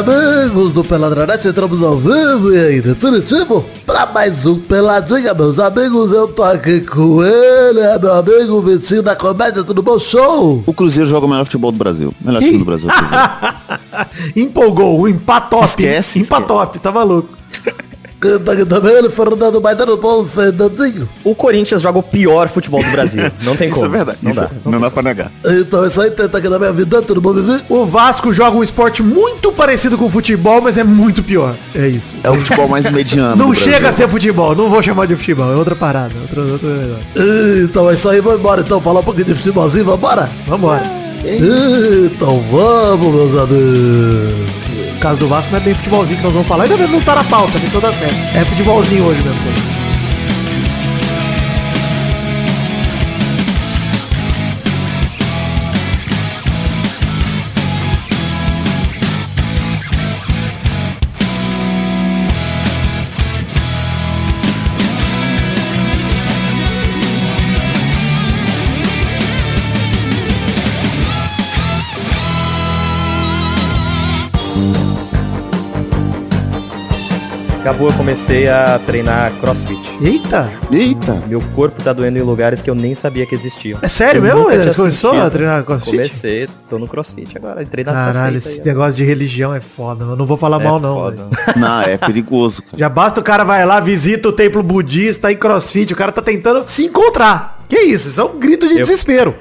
amigos do Peladranete? Entramos ao vivo e aí, definitivo para mais um Peladinha, meus amigos. Eu tô aqui com ele, é meu amigo Vitinho da Comédia, tudo bom? Show! O Cruzeiro joga o melhor futebol do Brasil. Melhor time do Brasil. Empolgou, empatop. Esquece, Empatop, tá maluco. Fernando Maidano, bom, Fernandinho. O Corinthians joga o pior futebol do Brasil. Não tem Isso como. é verdade. Não Isso dá. não, dá pra negar. Então, isso aí, tenta aqui na minha vida, tudo bom, Vivi? O Vasco joga um esporte muito parecido com o futebol, mas é muito pior. É isso. É o futebol mais mediano. Não do chega a ser futebol, não vou chamar de futebol, é outra parada, outro negócio. Então é isso aí, vamos embora então, falar um pouquinho de futebolzinho, vambora? Vambora. Então vamos, meus amigos. Caso do Vasco não é bem futebolzinho que nós vamos falar, ainda bem não tá na pauta, então dá certo. É futebolzinho hoje mesmo. Acabou, eu comecei a treinar crossfit. Eita, Eita. Meu corpo tá doendo em lugares que eu nem sabia que existiam. é sério Eu mesmo? tinha começou sentido. a treinar crossfit? Comecei, tô no crossfit agora. Entrei nessa Caralho, esse aí, negócio de religião é foda, eu não vou falar É mal não. foda. Não, é perigoso, cara. Já basta o cara vai lá, visita o templo budista e crossfit, o cara tá tentando se encontrar. Que isso? Isso é um grito de Eu- desespero.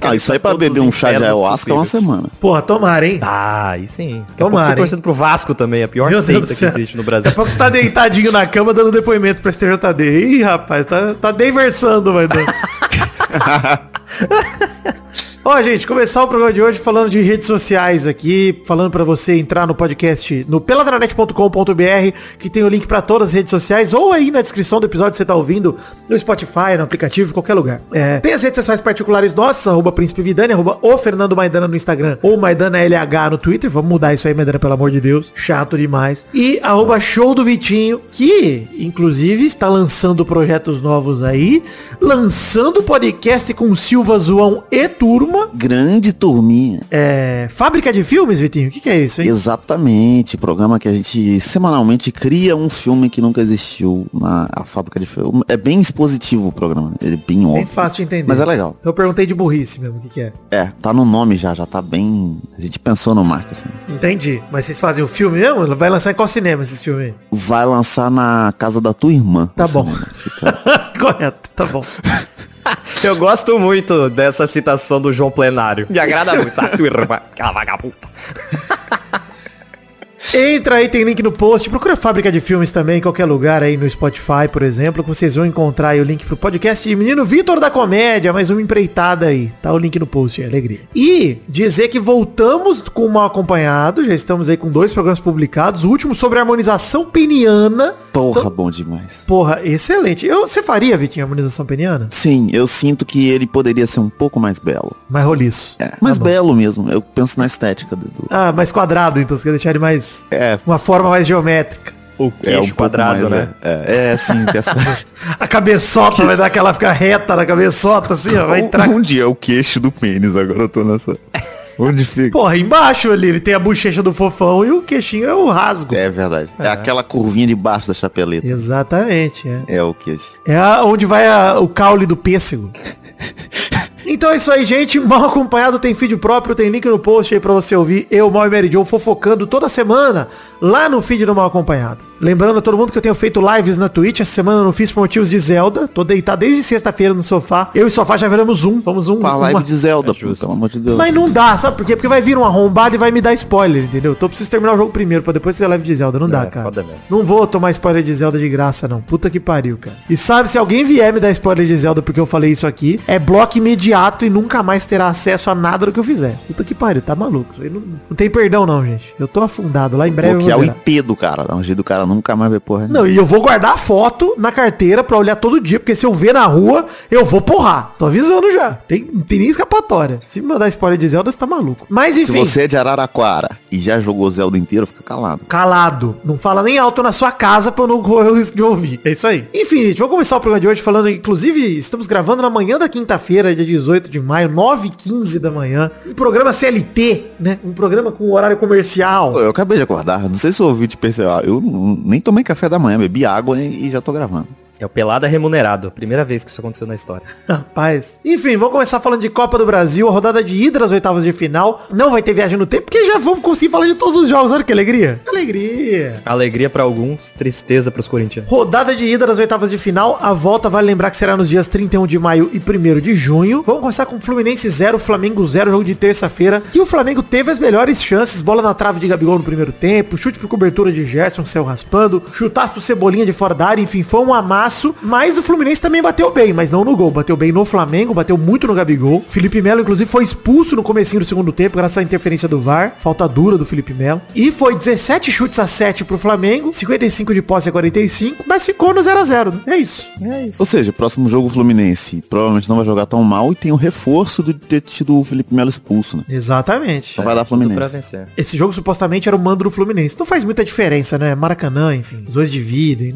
Ah, isso aí pra beber um chá de ayahuasca é uma semana. Porra, tomara, hein? Ah, aí sim. Daqui Tomara, tô torcendo pro Vasco também, a pior Meu seita que céu. existe no Daqui Brasil. a pouco você tá deitadinho na cama dando depoimento pra STJD. Ih, rapaz, tá, tá diversando, vai dando. Ó, gente, começar o programa de hoje falando de redes sociais aqui, falando pra você entrar no podcast no peladranet.com.br, que tem o link pra todas as redes sociais, ou aí na descrição do episódio você tá ouvindo no Spotify, no aplicativo, em qualquer lugar. É, tem as redes sociais particulares nossas, arroba Príncipe Vidani, arroba o Fernando Maidana no Instagram, ou Maidana LH no Twitter, vamos mudar isso aí, Maidana, pelo amor de Deus, chato demais. E arroba Show do Vitinho, que inclusive está lançando projetos novos aí, lançando podcast com Silva Zoão e Turma, Grande turminha. é, fábrica de filmes, Vitinho? O que, que é isso, hein? Exatamente, programa que a gente semanalmente cria um filme que nunca existiu na fábrica de filme. É bem expositivo o programa, ele é bem Bem óbvio. fácil de entender. Mas é legal. Então eu perguntei de burrice mesmo, o que, que é? É, tá no nome já, já tá bem. A gente pensou no marketing. assim. Entendi. Mas vocês fazem o filme mesmo? Vai lançar em qual cinema esse filme aí? Vai lançar na casa da tua irmã. Tá bom. cinema. Fica- Correto, tá bom. Eu gosto muito dessa citação do João Plenário. Me agrada muito. A tua irmã, aquela vagabunda. Entra aí, tem link no post. Procura Fábrica de Filmes também, em qualquer lugar aí no Spotify, por exemplo, que vocês vão encontrar aí o link pro podcast de Menino Vitor da Comédia, mais uma empreitada aí. Tá o link no post, é alegria. E dizer que voltamos com o mal acompanhado, já estamos aí com dois programas publicados. O último sobre harmonização peniana. Porra, bom demais. Porra, excelente. Eu, você faria, Vitinho, harmonização peniana? Sim, eu sinto que ele poderia ser um pouco mais belo. Mais roliço. É, mais bom. belo mesmo. Eu penso na estética do- Ah, mais quadrado, então. Você quer deixar ele mais... É, Uma forma mais geométrica. O é um queixo quadrado, mais, né? É, é, é sim, tem essa... A cabeçota vai dar aquela ficar reta na cabeçota, assim, ó. Vai entrar. Onde é o queixo do pênis? Agora eu tô nessa. Onde fica? Porra, embaixo ali, ele tem a bochecha do fofão e o queixinho é o rasgo. É verdade. É aquela curvinha de baixo da chapeleta. Exatamente, é. É o queixo. É a- onde vai a- o caule do pêssego. Então é isso aí, gente. Mal acompanhado tem feed próprio, tem link no post aí pra você ouvir eu, Mal e Mary Jo fofocando toda semana lá no feed do Mal Acompanhado. Lembrando a todo mundo que eu tenho feito lives na Twitch. Essa semana eu não fiz por motivos de Zelda. Tô deitado desde sexta-feira no sofá. Eu e o sofá já viramos um. Vamos um. Pra live uma- de Zelda, É justo. pelo amor de Deus. Mas não dá, sabe por quê? Porque vai vir um arrombado e vai me dar spoiler, entendeu? Então eu preciso terminar o jogo primeiro pra depois ser live de Zelda. Não dá, É, cara. Não vou tomar spoiler de Zelda de graça, não. Puta que pariu, cara. E sabe, se alguém vier me dar spoiler de Zelda porque eu falei isso aqui, é bloco imediato e nunca mais terá acesso a nada do que eu fizer. Puta que pariu, tá maluco. Não, não tem perdão, não, gente. Eu tô afundado. Lá em breve vou o. IP do cara. Dá um jeito do cara nunca mais ver porra. Não, e eu vou guardar a foto na carteira pra olhar todo dia, porque se eu ver na rua, eu vou porrar. Tô avisando já. Tem, não tem nem escapatória. Se me mandar spoiler de Zelda, você tá maluco. Mas Se enfim. você é de Araraquara e já jogou Zelda inteiro, fica calado. Calado. Não fala nem alto na sua casa pra eu não correr o risco de ouvir. É isso aí. Enfim, gente, vamos começar o programa de hoje falando, inclusive, estamos gravando na manhã da quinta-feira, dia 18 de maio, 9h15 da manhã. Um programa CLT, né? Um programa com horário comercial. Eu acabei de acordar, não sei se o ouvinte percebeu. Eu não- nem tomei café da manhã, bebi água e já tô gravando. É o Pelada remunerado. Primeira vez que isso aconteceu na história. Rapaz. Enfim, vamos começar falando de Copa do Brasil, a rodada de ida das oitavas de final. Não vai ter viagem no tempo, porque já vamos conseguir falar de todos os jogos. Olha que alegria. Alegria. Alegria pra alguns, tristeza pros corintianos. Rodada de ida das oitavas de final. A volta vale lembrar que será nos dias 31 de maio e 1 de junho. Vamos começar com Fluminense 0, Flamengo 0, jogo de terça-feira. Que o Flamengo teve as melhores chances. Bola na trave de Gabigol no primeiro tempo. Chute por cobertura de Gerson, que saiu raspando. Chutaço do Cebolinha de fora da área. Enfim, foi um amasso. Mas o Fluminense também bateu bem, mas não no gol. Bateu bem no Flamengo, bateu muito no Gabigol. Felipe Melo, inclusive, foi expulso no comecinho do segundo tempo, graças à interferência do VAR. Falta dura do Felipe Melo. E foi 17 chutes a 7 pro Flamengo, 55 de posse a 45, mas ficou no 0x0. né? É isso. É isso. Ou seja, próximo jogo o Fluminense provavelmente não vai jogar tão mal e tem o reforço de ter tido o Felipe Melo expulso, né? Exatamente. Só vai dar Tudo pra Fluminense. vencer. Esse jogo supostamente era o mando do Fluminense. Não faz muita diferença, né? Maracanã, enfim. Os dois dividem.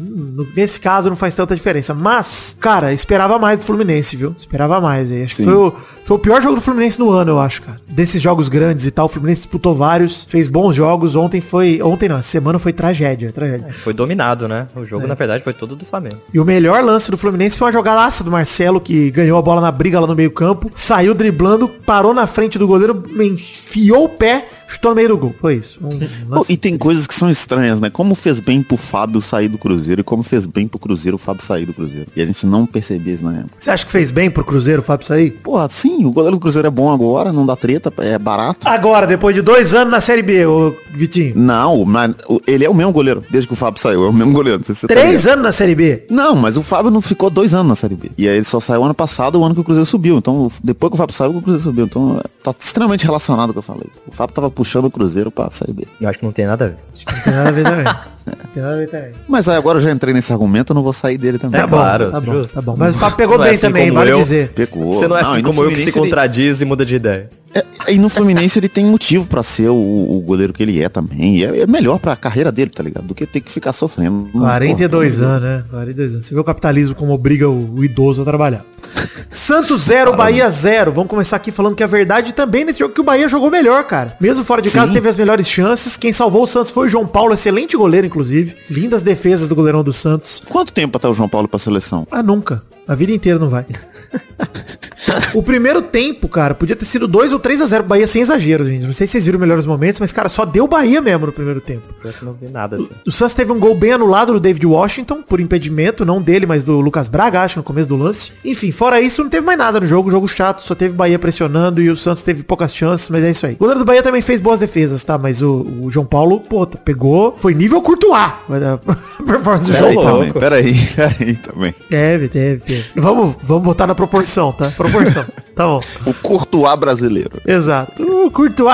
Nesse caso não faz tanta diferença. Mas, cara, esperava mais do Fluminense, viu? Esperava mais. aí. Acho que Sim. foi o, foi o pior jogo do Fluminense no ano, eu acho, cara. Desses jogos grandes e tal, o Fluminense disputou vários, fez bons jogos. Ontem foi. Ontem não, essa semana foi tragédia. Tragédia. Foi dominado, né? O É. jogo, na verdade, foi todo do Flamengo. E o melhor lance do Fluminense foi uma jogadaça do Marcelo, que ganhou a bola na briga lá no meio campo, saiu driblando, parou na frente do goleiro, enfiou o pé, chutou no meio do gol. Foi isso. Um e tem coisas que são estranhas, né? Como fez bem pro Fábio sair do Cruzeiro e como fez bem pro Cruzeiro o Fábio sair do Cruzeiro. E a gente não percebia isso na época. Você acha que fez bem pro Cruzeiro, o Fábio, sair? Porra, sim, o goleiro do Cruzeiro é bom agora, não dá treta, é barato. Agora, depois de dois anos na Série B, ô Vitinho. Não, mas ele é o mesmo goleiro, desde que o Fábio saiu, é o mesmo goleiro. Se tá Três ligado. anos na Série B. Não, mas o Fábio não ficou dois anos na Série B. E aí ele só saiu ano passado, o ano que o Cruzeiro subiu. Então, depois que o Fábio saiu, o Cruzeiro subiu. Então, é, tá extremamente relacionado com o que eu falei. O Fábio tava puxando o Cruzeiro pra Série B. Eu acho que não tem nada a ver. Não tem nada a ver também. Não tem nada a ver também. Mas aí agora eu já entrei nesse argumento, eu não vou sair dele também. É claro, tá bom, tá bom. Mas o Fábio pegou Não é bem assim também, vale eu. dizer. Pegou. Você não é assim no como eu que se Fluminense ele- contradiz e muda de ideia. É, e no Fluminense ele tem motivo pra ser o, o goleiro que ele é também. E é, é melhor pra carreira dele, tá ligado? Do que ter que ficar sofrendo. 42 anos, né? 42 anos. Você vê o capitalismo como obriga o, o idoso a trabalhar. Santos 0, Bahia 0. Vamos começar aqui falando que a verdade também nesse jogo é que o Bahia jogou melhor, cara. Mesmo fora de casa Sim. teve as melhores chances. Quem salvou o Santos foi o João Paulo, excelente goleiro, inclusive. Lindas defesas do goleirão do Santos. Quanto tempo até o João Paulo pra seleção? Ah, nunca. A vida inteira não vai. o primeiro tempo, cara, podia ter sido 2 ou 3 a 0 pro Bahia sem exagero, gente. Não sei se vocês viram melhores momentos, mas, cara, só deu Bahia mesmo no primeiro tempo. Eu não vi nada assim. O Santos teve um gol bem anulado do David Washington, por impedimento, não dele, mas do Lucas Braga, acho, no começo do lance. Enfim, fora isso, não teve mais nada no jogo, jogo chato, só teve Bahia pressionando e o Santos teve poucas chances, mas é isso aí. O goleiro do Bahia também fez boas defesas, tá? Mas o, o João Paulo, pô, pegou, foi nível vai dar performance do jogo. tá? também. Peraí, peraí também. Teve, teve, teve. Vamos, vamos botar na proporção, tá? Proporção. tá bom. O Courtois brasileiro. Exato. O Courtois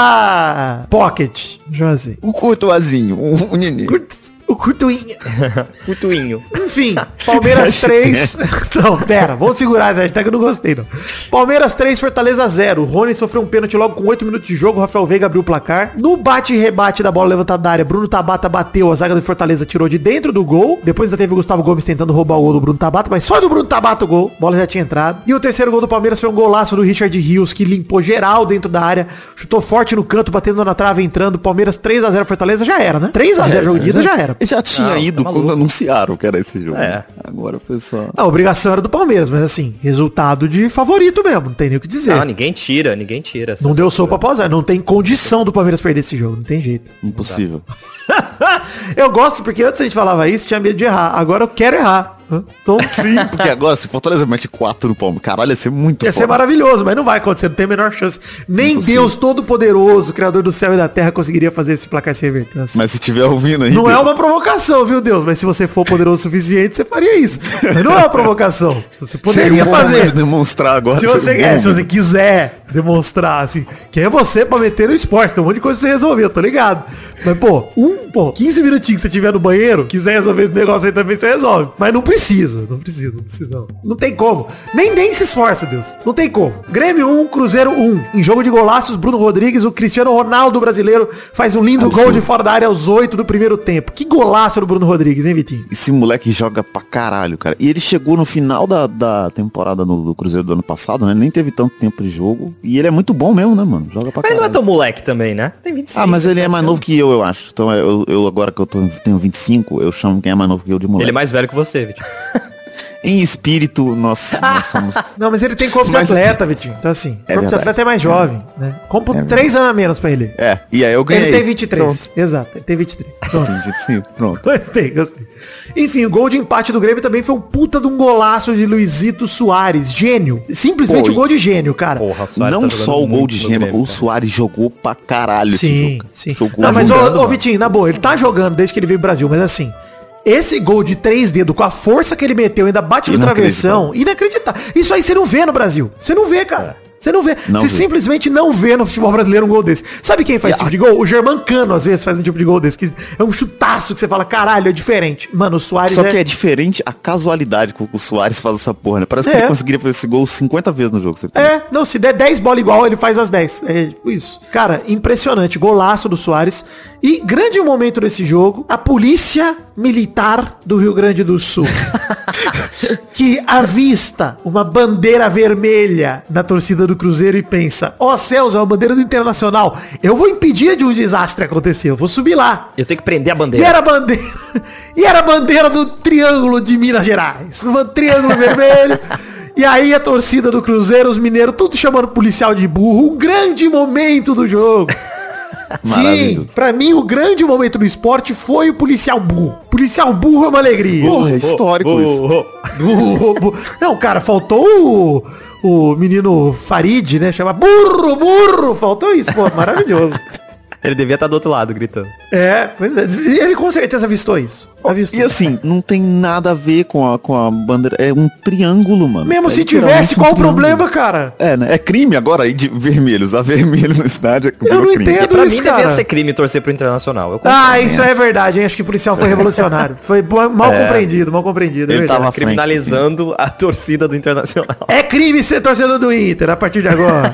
Pocket, assim. O Courtoisinho, o, o neném. Curt- O Courtoinha. Putuinho. Enfim, Palmeiras 3. não, pera, vamos segurar essa hashtag, eu não gostei, não. Palmeiras 3, Fortaleza 0. O Rony sofreu um pênalti logo com 8 minutos de jogo. O Rafael Veiga abriu o placar. No bate e rebate da bola levantada da área, Bruno Tabata bateu. A zaga do Fortaleza tirou de dentro do gol. Depois ainda teve o Gustavo Gomes tentando roubar o gol do Bruno Tabata, mas foi do Bruno Tabata o gol. A bola já tinha entrado. E o terceiro gol do Palmeiras foi um golaço do Richard Rios, que limpou geral dentro da área. Chutou forte no canto, batendo na trave, entrando. Palmeiras 3 a 0 Fortaleza já era, né? 3 a 0 jogo de ida já era. Já tinha Não, ido tá quando anunciaram que era esse jogo. É. Agora foi só. A obrigação era do Palmeiras, mas assim, resultado de favorito mesmo, não tem nem o que dizer. Não, ninguém tira, ninguém tira. não deu sopa pra pausar, não tem condição do Palmeiras perder esse jogo, não tem jeito. Impossível. eu gosto porque antes a gente falava isso, tinha medo de errar, agora eu quero errar. Então, Sim, porque agora se Fortaleza mete 4 no Palmeiras, caralho, ia ser muito ia ser foda. maravilhoso, mas não vai acontecer, não tem a menor chance. Nem Impossível. Deus Todo-Poderoso, Criador do céu e da terra, conseguiria fazer esse placar se reverter. assim. Mas se tiver ouvindo aí. Não é uma provocação, viu, Deus? Mas se você for poderoso o suficiente, você faria isso. Mas não é uma provocação. Você poderia um fazer. de demonstrar agora. Se você, é, bom se você quiser demonstrar, assim, quem é você pra meter no esporte? Tem um monte de coisa pra você resolver, eu tô ligado. Mas, pô, um, pô, 15 minutinhos que você tiver no banheiro, quiser resolver esse negócio aí também, você resolve. Mas não precisa, não precisa, não precisa não. Não tem como. Nem, nem se esforça, Deus. Não tem como. Grêmio 1, Cruzeiro 1. Em jogo de golaços, Bruno Rodrigues, o Cristiano Ronaldo brasileiro, faz um lindo Absurdo. gol de fora da área aos 8 do primeiro tempo. Que golaço do Bruno Rodrigues, hein, Vitinho? Esse moleque joga pra caralho, cara. E ele chegou no final da, da temporada no, do Cruzeiro do ano passado, né? Ele nem teve tanto tempo de jogo. E ele é muito bom mesmo, né, mano? Joga pra Mas ele não é caralho. tão moleque também, né? Tem 25. Ah, mas ele é mais 27 novo que eu, eu acho. Então eu, eu agora que eu tô, tenho 25, eu chamo quem é mais novo que eu de moleque. Ele é mais velho que você, Vitinho. Em espírito, nós, nós somos... Não, mas ele tem corpo Mas- de atleta, Vitinho. Então assim, É corpo de verdade. atleta é mais jovem, né? Compro 3 anos a menos pra ele. É, e aí eu ganhei. Ele tem 23. Pronto. Exato, ele tem 23. Pronto. Tem 25, pronto. Gostei, gostei. Enfim, o gol de empate do Grêmio também foi um puta de um golaço de Luizito Soares. Gênio. Simplesmente Pô, um gol de gênio, cara. Porra, o Não tá só o gol de gema, Grêmio, o. Soares jogou pra caralho esse Sim, jogo. sim. Jogou Não, mas, ô, jogando, ô. Vitinho, na boa, ele tá jogando desde que ele veio pro Brasil, mas assim, esse gol de três dedos, com a força que ele meteu, ainda bate no travessão, inacreditável. Isso aí você não vê no Brasil. Você não vê, cara. Você não vê. Não você simplesmente não vê no futebol brasileiro um gol desse. Sabe quem faz esse tipo de gol? O Germancano, às vezes, faz um tipo de gol desse. Que é um chutaço que você fala, caralho, é diferente. Mano, o Soares Só que é diferente a casualidade com que o Soares faz essa porra, né? Parece que É. ele conseguiria fazer esse gol 50 vezes no jogo. É, não, se der 10 bolas igual, ele faz as 10. É tipo isso. Cara, impressionante. Golaço do Soares. E grande momento desse jogo, a polícia militar do Rio Grande do Sul. que avista uma bandeira vermelha na torcida do Cruzeiro e pensa, ó céus, é uma bandeira do Internacional. Eu vou impedir de um desastre acontecer. Eu vou subir lá. Eu tenho que prender a E bandeira. era a bandeira. E era a bandeira do Triângulo de Minas Gerais. Um triângulo vermelho. E aí a torcida do Cruzeiro, os mineiros, tudo chamando policial de burro. Um grande momento do jogo. Sim, pra mim o grande momento do esporte foi o policial burro. Policial burro é uma alegria. Porra, é histórico Ô, isso. Burro, burro. Não, cara, faltou o, o menino Farid, né? Chama burro, burro. Faltou isso, pô, maravilhoso. Ele devia estar do outro lado gritando. É, é. Ele com certeza avistou isso. Avistou. E assim, não tem nada a ver com a, com a bandeira. É um triângulo, mano. Mesmo É se tivesse, um qual o triângulo. problema, cara? É, né? É crime agora aí de vermelho. Usar vermelho no estádio é Eu não crime. entendo. Pra isso, mim devia ser crime torcer pro Internacional. Ah, isso é verdade, hein? Acho que o policial foi revolucionário. Foi mal É. compreendido, mal compreendido. é Ele verdade. tava criminalizando a torcida do Internacional. É crime ser torcedor do Inter a partir de agora.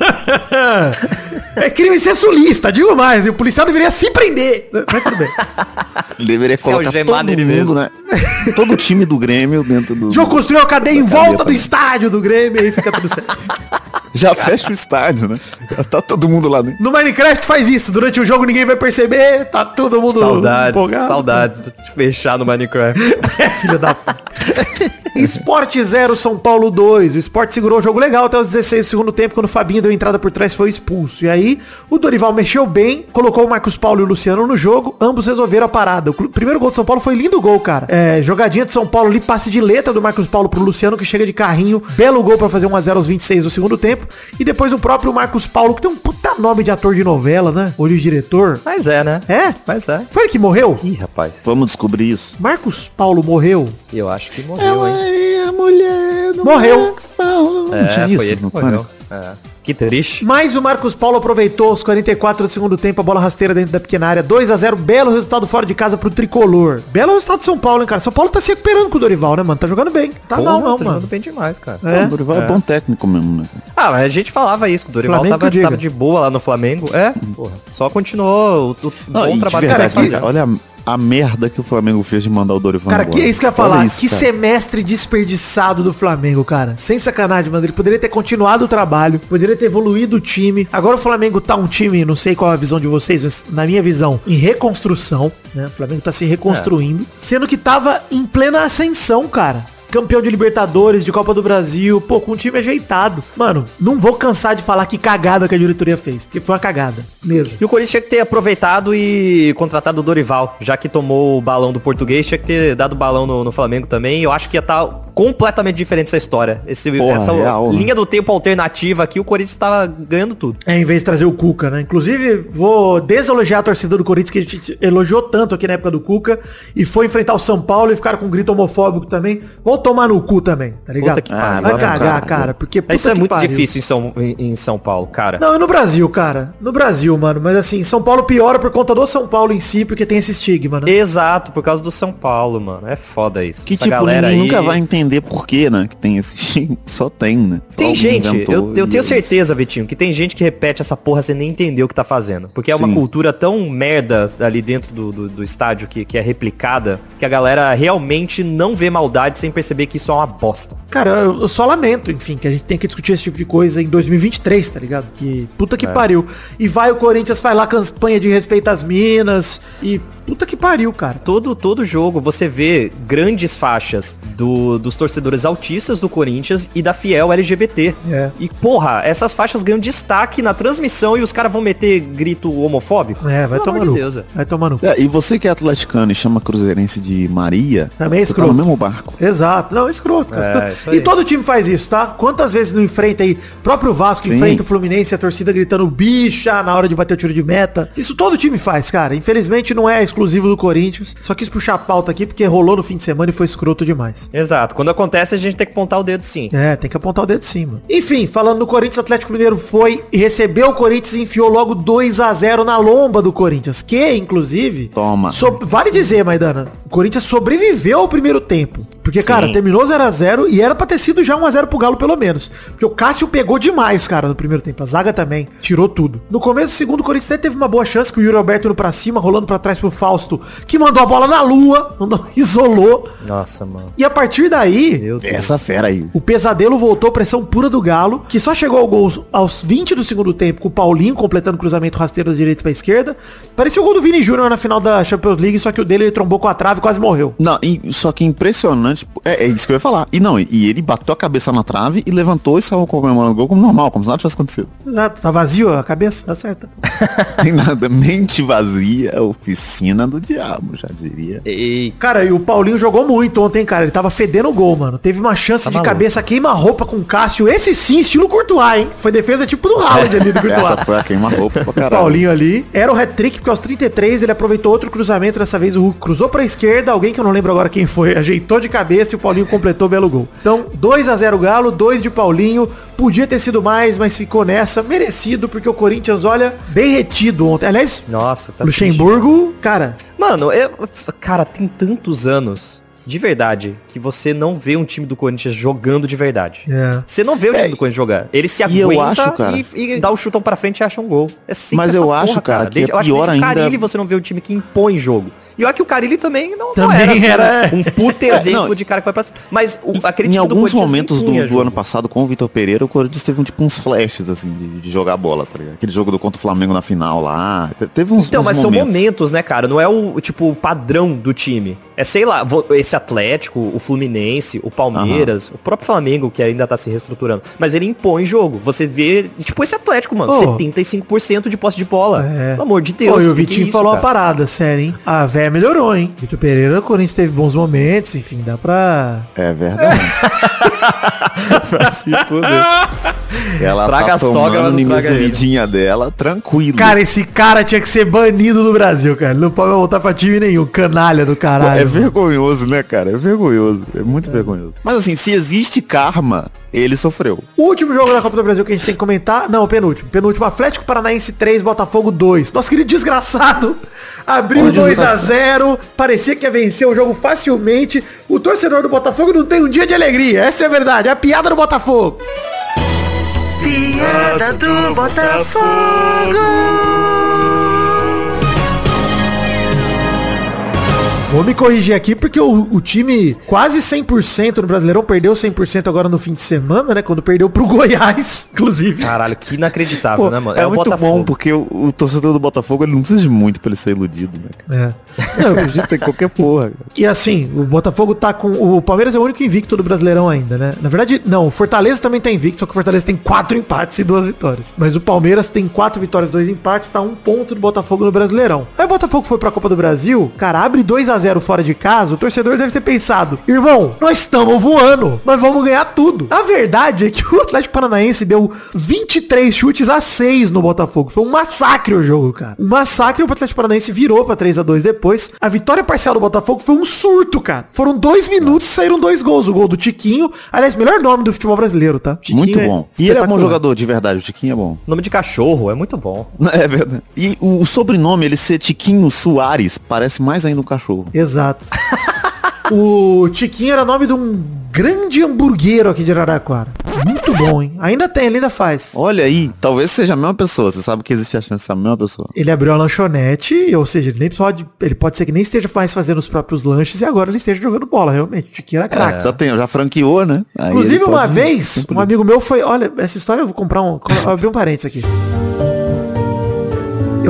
é crime ser sulista, digo mais. E o policial deveria se prender. Mas tudo bem. Deveria colocar algemar todo nele mundo, mesmo. né? Todo o time do Grêmio dentro do... Deixa eu construir uma cadeia em Cadeia volta do também. estádio do Grêmio e aí fica tudo certo. Já fecha o estádio, né? Já tá todo mundo lá dentro. No Minecraft faz isso. Durante o jogo ninguém vai perceber. Tá todo mundo Saudades, empolgado. saudades de fechar no Minecraft. É, filho da. Esporte 0, São Paulo 2. O Esporte segurou o jogo legal até os 16 do segundo tempo, quando o Fabinho deu entrada por trás e foi expulso. E aí, o Dorival mexeu bem, colocou o Marcos Paulo e o Luciano no jogo, ambos resolveram a parada. O primeiro gol de São Paulo foi lindo gol, cara. É, jogadinha de São Paulo ali, passe de letra do Marcos Paulo pro Luciano, que chega de carrinho. Belo gol pra fazer 1x0 aos 26 do segundo tempo. E depois o próprio Marcos Paulo, que tem um puta nome de ator de novela, né? Ou de diretor. Mas é, né? É? Mas é. Foi ele que morreu? Ih, rapaz. Vamos descobrir isso. Marcos Paulo morreu? Eu acho que morreu, hein? é a mulher do Morreu. Marcos Paulo. Não É, tinha foi isso ele que morreu. É. Que triste. Mas o Marcos Paulo aproveitou os 44 do segundo tempo, a bola rasteira dentro da pequena área. 2 a 0 belo resultado fora de casa pro Tricolor. Belo resultado do São Paulo, hein, cara. São Paulo tá se recuperando com o Dorival, né, mano? Tá jogando bem. Tá Porra, mal não, tá mano. jogando bem demais, cara. É. O Dorival é. bom técnico mesmo, né? Ah, mas a gente falava isso, que o Dorival tava, tava de boa lá no Flamengo. É, porra. Só continuou o, o Não, bom de trabalho que verdade, olha a, merda que o Flamengo fez de mandar o Dorival Cara, embora. que é isso que eu ia falar. isso, que cara. semestre desperdiçado do Flamengo, cara. Sem sacanagem, mano. Ele poderia ter continuado o trabalho, poderia ter evoluído o time. Agora o Flamengo tá um time, não sei qual é a visão de vocês, mas na minha visão, em reconstrução, né? O Flamengo tá se reconstruindo, sendo que tava em plena ascensão, cara. Campeão de Libertadores, de Copa do Brasil, pô, com um time ajeitado. Mano, não vou cansar de falar que cagada que a diretoria fez, porque foi uma cagada, mesmo. E o Corinthians tinha que ter aproveitado e contratado o Dorival, já que tomou o balão do português, tinha que ter dado balão no, no Flamengo também. Eu acho que ia estar completamente diferente essa história. Esse, Porra, essa real, né? linha do tempo alternativa aqui, o Corinthians tava ganhando tudo. É, em vez de trazer o Cuca, né? Inclusive, vou deselogiar a torcida do Corinthians, que a gente elogiou tanto aqui na época do Cuca, e foi enfrentar o São Paulo e ficaram com um grito homofóbico também. Vão tomar no cu também, tá ligado? Ah, vai cagar, cagar, cara, porque puta Isso é muito pariu. difícil em São, em, em São Paulo, cara. Não, e no Brasil, cara. No Brasil, mano. Mas assim, São Paulo piora por conta do São Paulo em si, porque tem esse estigma, né? Exato, por causa do São Paulo, mano. É foda isso. Que Essa tipo, galera aí... nunca vai entender por que, né? Que tem esse. Só tem, né? Só Tem gente, eu, eu tenho é certeza, Vitinho, que tem gente que repete essa porra sem nem entender o que tá fazendo. Porque é uma Sim. cultura tão merda ali dentro do, do, do estádio que, que é replicada, que a galera realmente não vê maldade sem perceber que isso é uma bosta. Cara, eu, eu só lamento, enfim, que a gente tem que discutir esse tipo de coisa em 2023, tá ligado? Que puta É. que pariu. E vai o Corinthians, faz lá campanha de respeito às minas. E puta que pariu, cara. Todo, todo jogo você vê grandes faixas do, dos torcedores autistas do Corinthians e da fiel LGBT. É. E porra, essas faixas ganham destaque na transmissão e os caras vão meter grito homofóbico? É, vai tomar no. de Deus. é. Vai tomar no. É, e você que é atleticano e chama cruzeirense de Maria, Também é você tá escroto. no mesmo barco. Exato. Não, escroto. cara. É, isso aí. e todo time faz isso, tá? Quantas vezes não enfrenta aí, próprio Vasco Sim. enfrenta o Fluminense, a torcida gritando bicha na hora de bater o tiro de meta. Isso todo time faz, cara. Infelizmente não é exclusivo do Corinthians. Só quis puxar a pauta aqui porque rolou no fim de semana e foi escroto demais. Exato. Quando acontece, a gente tem que apontar o dedo sim. É, tem que apontar o dedo de cima. Enfim, falando no Corinthians, o Atlético Mineiro foi e recebeu o Corinthians e enfiou logo 2 a 0 na lomba do Corinthians. Que, inclusive, Toma. so- vale dizer, Maidana, o Corinthians sobreviveu ao primeiro tempo. Porque, Sim. cara, terminou 0 a 0 e era pra ter sido já 1 a 0 pro Galo pelo menos. Porque o Cássio pegou demais, cara, no primeiro tempo. A zaga também tirou tudo. No começo do segundo, o Corinthians até teve uma boa chance que o Yuri Alberto indo pra cima, rolando pra trás pro Fausto, que mandou a bola na lua, mandou- isolou. Nossa, mano. E a partir daí. Essa fera aí. o pesadelo voltou, pressão pura do Galo, que só chegou ao gol aos 20 do segundo tempo, com o Paulinho completando o cruzamento rasteiro da direita pra esquerda. Parecia o gol do Vini Júnior na final da Champions League, só que o dele ele trombou com a trave e quase morreu. Não, e- só que impressionante. É, é isso que eu ia falar. E não, e, ele bateu a cabeça na trave e levantou e saiu comemorando o gol como normal, como se nada tivesse acontecido. Exato, tá vazio a cabeça? Tá certo. Tem nada, mente vazia, oficina do diabo, já diria. Ei, Cara, e o Paulinho jogou muito ontem, cara. Ele tava fedendo o gol, mano. Teve uma chance Tá de maluco. cabeça queima-roupa com o Cássio. Esse sim, estilo Courtois, hein? Foi defesa tipo do Haaland ali do Courtois. Essa foi a queima-roupa pra O caralho. Paulinho ali. Era o hat-trick, porque aos 33 ele aproveitou outro cruzamento. Dessa vez o Hulk cruzou pra esquerda. Alguém que eu não lembro agora quem foi, ajeitou de cabeça e o Paulinho completou o belo gol. Então, 2 a 0 Galo, 2 de Paulinho. Podia ter sido mais, mas ficou nessa. Merecido, porque o Corinthians, olha, derretido ontem. Aliás, nossa, tá Luxemburgo, cara, Mano, eu, cara, tem tantos anos, de verdade, que você não vê um time do Corinthians jogando de verdade. É. Você não vê o É, time do Corinthians jogar. Ele se e aguenta eu acho, cara- e, e dá o chutão pra frente e acha um gol. É sempre Mas essa eu acho, cara, que é Desde- eu acho pior desde o ainda- Carilli você não vê um time que impõe jogo. E olha que o Carilli também não, não Também era, assim, era- um puto exemplo não. de cara que vai pra cima. Mas o, aquele em time do alguns Corinthians momentos do, do ano passado com o Vitor Pereira, o Corinthians teve um, tipo uns flashes assim de, de jogar bola, tá ligado? Aquele jogo do contra o Flamengo na final lá. Te- Teve uns, Então, uns mas são momentos. momentos, né, cara? Não é o, tipo, o padrão do time. É, sei lá, esse Atlético, o Fluminense, o Palmeiras, o próprio Flamengo, que ainda tá se reestruturando. Mas ele impõe jogo. Você vê, tipo, esse Atlético, mano, Ô. 75% de posse de bola. É. Pelo amor de Deus. Pô, e o é Vitinho isso, falou uma cara? parada, sério, hein? A melhorou, hein? Vitor Pereira, o Corinthians teve bons momentos, enfim, dá pra... É verdade. Se fuder. Ela Traga tá a sogra, tomando dela, tranquilo. Cara, esse cara tinha que ser banido do Brasil, cara. Ele não pode voltar pra time nenhum, canalha do Pô, caralho. é vergonhoso, né, cara? É vergonhoso. É muito vergonhoso. Mas assim, se existe karma, ele sofreu. O último jogo da Copa do Brasil que a gente tem que comentar, não, penúltimo. Penúltimo, Atlético Paranaense 3, Botafogo 2. Nosso querido desgraçado abriu Ó, 2 a desgraçado. 0 parecia que ia vencer o jogo facilmente. O torcedor do Botafogo não tem um dia de alegria, essa é a verdade, é a piada do Botafogo. Piada do Botafogo. Vou me corrigir aqui porque o, o time quase 100% no Brasileirão perdeu 100% agora no fim de semana, né? Quando perdeu pro Goiás, inclusive. Caralho, que inacreditável, Pô, né, mano? é, o muito Botafogo. bom, porque o, o torcedor do Botafogo ele não precisa de muito pra ele ser iludido, né? É. Não, acredita em qualquer porra. E assim, o Botafogo tá com. O Palmeiras é o único invicto do Brasileirão ainda, né? Na verdade, não, o Fortaleza também tá invicto, só que o Fortaleza tem quatro empates e duas vitórias. Mas o Palmeiras tem quatro vitórias, dois empates, tá um ponto do Botafogo no Brasileirão. Aí o Botafogo foi pra Copa do Brasil, cara, abre 2 a 0 fora de casa, o torcedor deve ter pensado, irmão, nós estamos voando, nós vamos ganhar tudo. A verdade é que o Atlético Paranaense deu 23 chutes a 6 no Botafogo. Foi um massacre o jogo, cara. Um massacre, o Atlético Paranaense virou pra 3 a 2 depois. A vitória parcial do Botafogo foi um surto, cara. Foram dois minutos e saíram dois gols. O gol do Tiquinho, aliás, melhor nome do futebol brasileiro, tá? Tiquinho Muito é bom. E ele é bom jogador, de verdade. O Tiquinho é bom. Nome de cachorro, é muito bom. É verdade. E o, o sobrenome, ele ser Tiquinho Soares, parece mais ainda um cachorro. Exato. o Tiquinho era nome de um grande hamburguero aqui de Araraquara. Muito bom, hein? Ainda tem, ele ainda faz. Olha aí, talvez seja a mesma pessoa. Você sabe que existe a chance de ser a mesma pessoa. Ele abriu a lanchonete, ou seja, ele nem pode. Ele pode ser que nem esteja mais fazendo os próprios lanches e agora ele esteja jogando bola, realmente. O Tiquinho era craque. Já tem, já franqueou, né? Aí Inclusive, uma vez, um amigo meu foi. Olha, essa história eu vou comprar um. Vou abrir um parênteses aqui.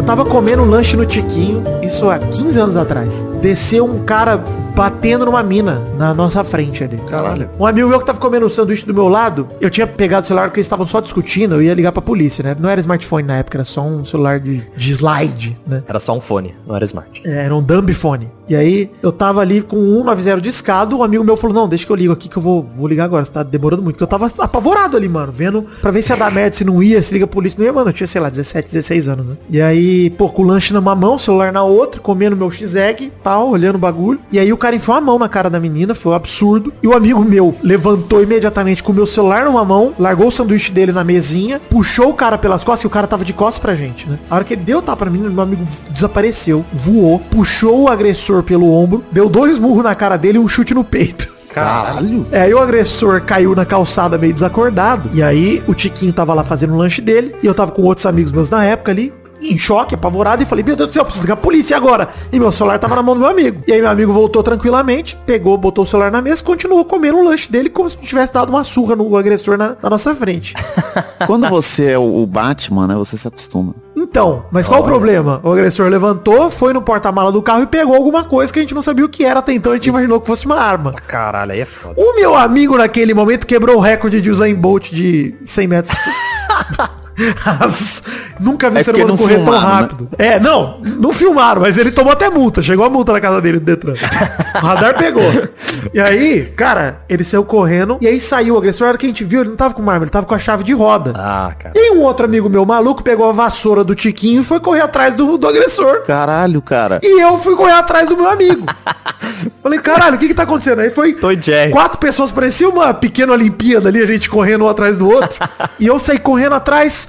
Eu tava comendo um lanche no Tiquinho, isso há 15 anos atrás. Desceu um cara batendo numa mina na nossa frente ali. Caralho. Um amigo meu que tava comendo um sanduíche do meu lado, eu tinha pegado o celular porque eles estavam só discutindo, eu ia ligar pra polícia, né? Não era smartphone na época, era só um celular de, de slide, né? Era só um fone, não era smart. É, Era um dumb phone. E aí eu tava ali com um 190 discado, um amigo meu falou, não, deixa que eu ligo aqui que eu vou, vou ligar agora, você tá demorando muito. Porque eu tava apavorado ali, mano, vendo pra ver se ia dar merda, se não ia, se liga a polícia. Não ia, mano, eu tinha, sei lá, 17, 16 anos, né? E aí, pô, com o lanche numa mão, celular na outra, comendo meu X-Egg, pau, olhando o bagulho. E aí o cara enfiou a mão na cara da menina, foi um absurdo. E o amigo meu levantou imediatamente com o meu celular numa mão, largou o sanduíche dele na mesinha, puxou o cara pelas costas, e o cara tava de costas pra gente, né? A hora que ele deu o tapa pra menina, meu amigo desapareceu, voou, puxou o agressor pelo ombro, deu dois murros na cara dele e um chute no peito. Caralho. É, aí o agressor caiu na calçada meio desacordado. E aí o Tiquinho tava lá fazendo o lanche dele. E eu tava com outros amigos meus na época ali. Em choque, apavorado, e falei, meu Deus do céu, preciso ligar a polícia agora. E meu celular tava na mão do meu amigo. E aí meu amigo voltou tranquilamente, pegou, botou o celular na mesa, continuou comendo o lanche dele como se tivesse dado uma surra no agressor na, na nossa frente. Quando você é o Batman, né? Você se acostuma. Então, mas qual o problema? O agressor levantou, foi no porta-mala do carro e pegou alguma coisa que a gente não sabia o que era até então, a gente imaginou que fosse uma arma. Caralho, aí é foda. O meu amigo naquele momento quebrou o recorde de Usain Bolt de 100 metros. As- Nunca vi É ser humano correr tão filmaram, né? rápido. É, não, não filmaram, mas ele tomou até multa. Chegou a multa na casa dele do Detran. o radar pegou. E aí, cara, ele saiu correndo e aí saiu o agressor. A hora que a gente viu, ele não tava com uma arma, ele tava com a chave de roda. Ah, cara. E um outro amigo meu maluco pegou a vassoura do Tiquinho e foi correr atrás do, do agressor. Caralho, cara. E eu fui correr atrás do meu amigo. Falei, caralho, o que que tá acontecendo? Aí foi Jerry. quatro pessoas, parecia uma pequena Olimpíada ali, a gente correndo um atrás do outro. e eu saí correndo atrás,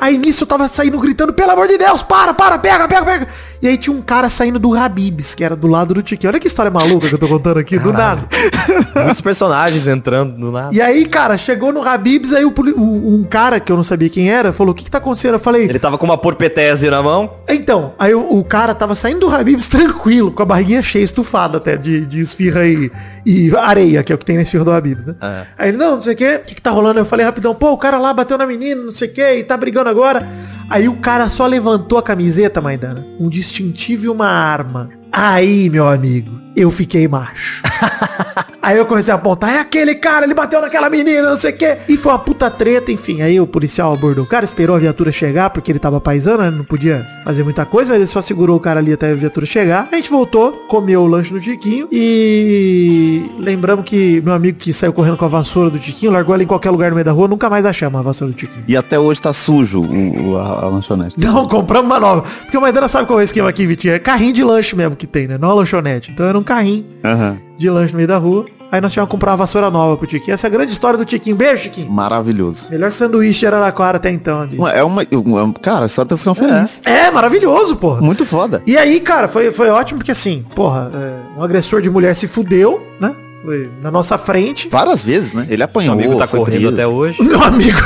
aí nisso eu tava saindo gritando, pelo amor de Deus, para, para, pega, pega, pega. E aí tinha um cara saindo do Habibs, que era do lado do Tiquinho. Olha que história maluca que eu tô contando aqui, do nada. Muitos personagens entrando do nada. E aí, cara, chegou no Habibs, aí o, o- um cara que eu não sabia quem era, falou, o que que tá acontecendo? Eu falei, Ele tava com uma porpetese na mão. Então, aí o, o cara tava saindo do Habibs tranquilo, com a barriguinha cheia, estufada até, de, de esfirra e, e areia, que é o que tem na esfirra do Habibs, né? É. Aí ele, não, não sei o que, o que que tá rolando? Eu falei rapidão, pô, o cara lá bateu na menina, não sei o que, e tá brigando agora. Aí o cara só levantou a camiseta, Maidana, um distintivo e uma arma. Aí, meu amigo, eu fiquei macho. Aí eu comecei a apontar, é aquele cara, ele bateu naquela menina, não sei o quê. E foi uma puta treta, enfim. Aí o policial abordou o cara, esperou a viatura chegar, porque ele tava paisando, né? Não podia fazer muita coisa, mas ele só segurou o cara ali até a viatura chegar. A gente voltou, comeu o lanche do Tiquinho e lembramos que meu amigo que saiu correndo com a vassoura do Tiquinho, largou ela em qualquer lugar no meio da rua, nunca mais achamos a vassoura do Tiquinho. E até hoje tá sujo o, a, a lanchonete. Não, compramos uma nova. Porque o Maidana sabe qual é o esquema aqui, Vitinho? É carrinho de lanche mesmo que tem, né? Não a lanchonete. Então era um carrinho Aham. De lanche no meio da rua. Aí nós tivemos que comprar uma vassoura nova pro Tiquinho. Essa é a grande história do Tiquinho. Beijo, Tiquinho. Maravilhoso. Melhor sanduíche de Araraquara até então. É uma, uma- Cara, só teu final feliz. É, maravilhoso, porra. Muito foda. E aí, cara, foi, foi ótimo porque assim, porra, é, um agressor de mulher se fudeu, né? Foi na nossa frente. Várias vezes, né? Ele apanhou. amigo tá foi correndo preso. até hoje. O meu amigo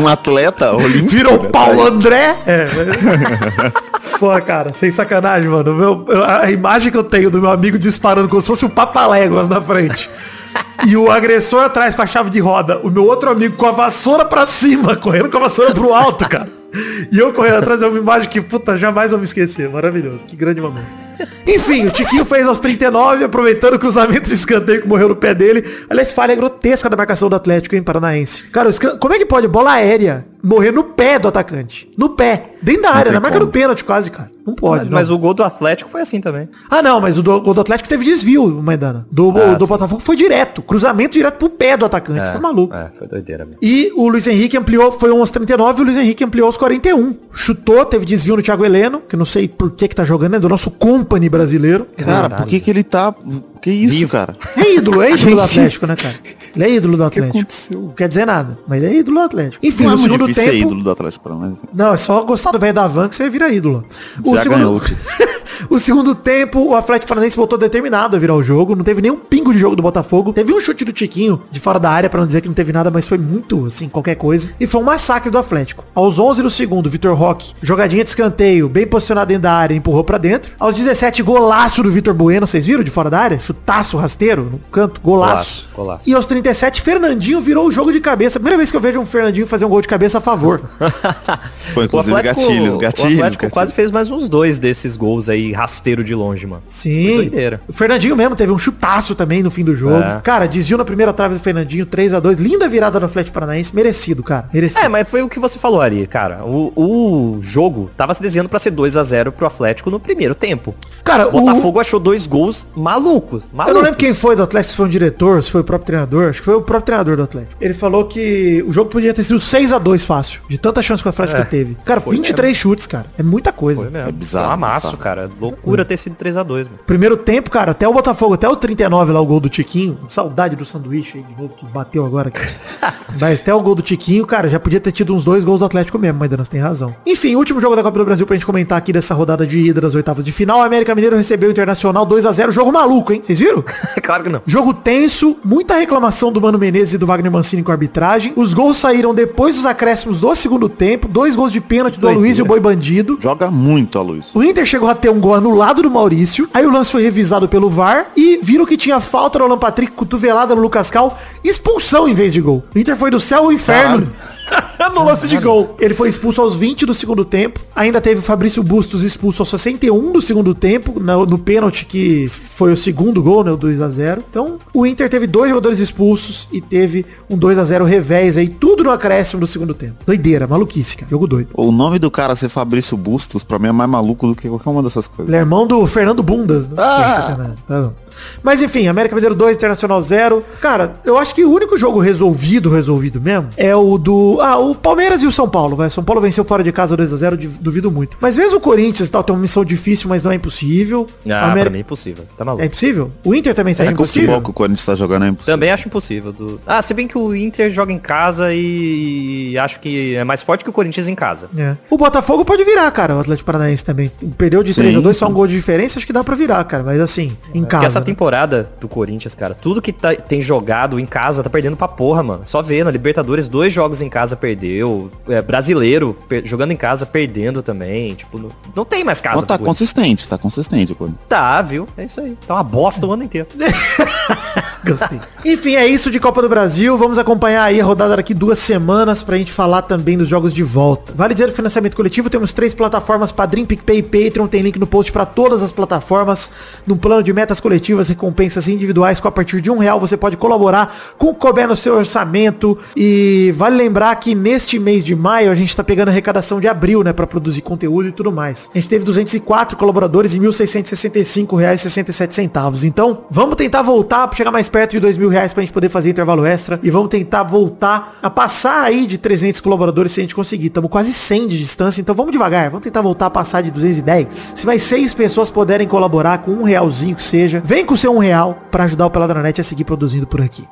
Um atleta olímpico. virou? Paulo André. É. Porra, cara, sem sacanagem, mano. Meu, eu- a imagem que eu tenho do meu amigo disparando como se fosse um papaléguas na frente. E o agressor atrás com a chave de roda. O meu outro amigo com a vassoura pra cima, correndo com a vassoura pro alto, cara. E eu correndo atrás é uma imagem que, puta, jamais vou me esquecer. Maravilhoso. Que grande momento. Enfim, o Tiquinho fez aos 39, aproveitando o cruzamento de escanteio que morreu no pé dele. Aliás, falha grotesca da marcação do Atlético, hein, Paranaense. Cara, como é que pode bola aérea morrer no pé do atacante? No pé. Dentro da área, na marca como. do pênalti quase, cara. Não pode, Mas não. o gol do Atlético foi assim também. Ah, não, mas o do, o do Atlético teve desvio, Maidana. Do, Ah, do sim. Botafogo foi direto. Cruzamento direto pro pé do atacante. Você tá maluco. É, foi doideira mesmo. E o Luiz Henrique ampliou, foi uns 39 e o Luiz Henrique ampliou aos 41. Chutou, teve desvio no Thiago Heleno, que eu não sei por que que tá jogando, é do nosso company brasileiro. Cara, por que que ele tá... Que isso, cara? É ídolo, é ídolo do Atlético, né, cara? Ele é ídolo do Atlético. aconteceu? Não quer dizer nada, mas ele é ídolo do Atlético. Enfim, Não é no segundo difícil ser tempo... ídolo do Atlético Paranaense. Não, é só gostar do velho da van que você vira ídolo. Já ganhou o o segundo tempo, o Atlético Paranaense voltou determinado a virar o jogo. Não teve nenhum pingo de jogo do Botafogo. Teve um chute do Tiquinho de fora da área, pra não dizer que não teve nada, mas foi muito, assim, qualquer coisa. E foi um massacre do Atlético. Aos 11 do segundo, Vitor Roque, jogadinha de escanteio, bem posicionado dentro da área, empurrou pra dentro. Aos 17, golaço do Vitor Bueno, vocês viram de fora da área? Chutaço rasteiro, no canto, golaço. Golaço, golaço. E aos 37, Fernandinho virou o jogo de cabeça. Primeira vez que eu vejo um Fernandinho fazer um gol de cabeça a favor. Pô, inclusive gatilhos, o gatilhos. Atlético gatilhos. quase fez mais uns dois desses gols aí, rasteiro de longe, mano. Sim. O Fernandinho mesmo teve um chutaço também no fim do jogo. É. Cara, desviou na primeira trave do Fernandinho, 3 a 2 Linda virada do Atlético Paranaense. Merecido, cara. Merecido. É, mas foi o que você falou ali, cara. O, o jogo tava se desenhando pra ser 2 a 0 pro Atlético no primeiro tempo. Cara, O Botafogo achou dois gols malucos. Eu malucos. não lembro quem foi do Atlético, se foi um diretor, se foi o próprio treinador. Acho que foi o próprio treinador do Atlético. Ele falou que o jogo podia ter sido 6 a 2 fácil. De tanta chance que o Atlético É, teve. Cara, foi 23 chutes, cara. É muita coisa. Foi mesmo. É bizarro, Foi um amasso, bizarro. cara. Loucura ter sido 3 a 2 mano. Primeiro tempo, cara, até o Botafogo, até o 39 lá, o gol do Tiquinho. Saudade do sanduíche aí de novo, que bateu agora. Mas até o gol do Tiquinho, cara, já podia ter tido uns dois gols do Atlético mesmo, mas Danas tem razão. Enfim, último jogo da Copa do Brasil pra gente comentar aqui dessa rodada de ida das oitavas de final. O América Mineiro recebeu o Internacional 2 a 0 jogo maluco, hein? Vocês viram? claro que não. Jogo tenso, muita reclamação do Mano Menezes e do Wagner Mancini com a arbitragem. Os gols saíram depois dos acréscimos do segundo tempo. Dois gols de pênalti do. Luiz e o Boi Bandido. Joga muito, a Luiz. O Inter chegou a ter um gol anulado do Maurício. Aí o lance foi revisado pelo VAR e viram que tinha falta no Alan Patrick, cotovelada no Lucas Cal, expulsão em vez de gol. O Inter foi do céu ao inferno. no lance de gol. Ele foi expulso aos 20 do segundo tempo. Ainda teve o Fabrício Bustos expulso aos 61 do segundo tempo, no, no pênalti que foi o segundo gol, né, o 2 a 0 Então, o Inter teve dois jogadores expulsos e teve um 2 a 0 revés aí, tudo no acréscimo do segundo tempo. Doideira, maluquice, cara. Jogo doido. O nome do cara ser Fabrício Bustos, pra mim, é mais maluco do que qualquer uma dessas coisas. Ele é irmão do Fernando Bundas. Né? Ah! Tá bom. Mas enfim, América Mineiro 2, Internacional 0. Cara, eu acho que o único jogo resolvido, resolvido mesmo, é o do... Ah, o Palmeiras e o São Paulo, vai. São Paulo venceu fora de casa 2x0, duvido muito. Mas mesmo o Corinthians e tal, tem uma missão difícil, mas não é impossível. Ah, América- pra mim é impossível. Tá maluco. É impossível? O Inter também tá É que o impossível? futebol que o Corinthians tá jogando é impossível. Também acho impossível. Do... Ah, se bem que o Inter joga em casa e acho que é mais forte que o Corinthians em casa. É. O Botafogo pode virar, cara, o Atlético Paranaense também. Perdeu de Sim, 3x2, só um gol de diferença, acho que dá pra virar, cara. Mas assim, em Porque casa. essa? Temporada do Corinthians, cara, tudo que tá- tem jogado em casa tá perdendo pra porra, mano. Só na Libertadores, dois jogos em casa perdeu. É, brasileiro per- jogando em casa, perdendo também. Tipo, não, não tem mais casa. Não, tá consistente, tá consistente, Corinthians. Tá, viu? É isso aí. Tá uma bosta o ano inteiro. Gostei. Enfim, é isso de Copa do Brasil. Vamos acompanhar aí a rodada daqui duas semanas pra gente falar também dos jogos de volta. Vale dizer o financiamento coletivo, temos três plataformas, Padrim, PicPay e Patreon. Tem link no post pra todas as plataformas. Num plano de metas coletivas, recompensas individuais, com a partir de um real você pode colaborar com o couber no seu orçamento. E vale lembrar que neste mês de maio a gente tá pegando arrecadação de abril, né, pra produzir conteúdo e tudo mais. A gente teve 204 colaboradores e 1.665 reais e 67 centavos. Então, vamos tentar voltar pra chegar mais perto de dois mil reais pra gente poder fazer intervalo extra e vamos tentar voltar a passar aí de 300 colaboradores se a gente conseguir. Estamos quase 100 de distância, então vamos devagar. Vamos tentar voltar a passar de 210. Se mais seis pessoas puderem colaborar com um realzinho que seja, vem com o seu um real pra ajudar o Peladranet a seguir produzindo por aqui.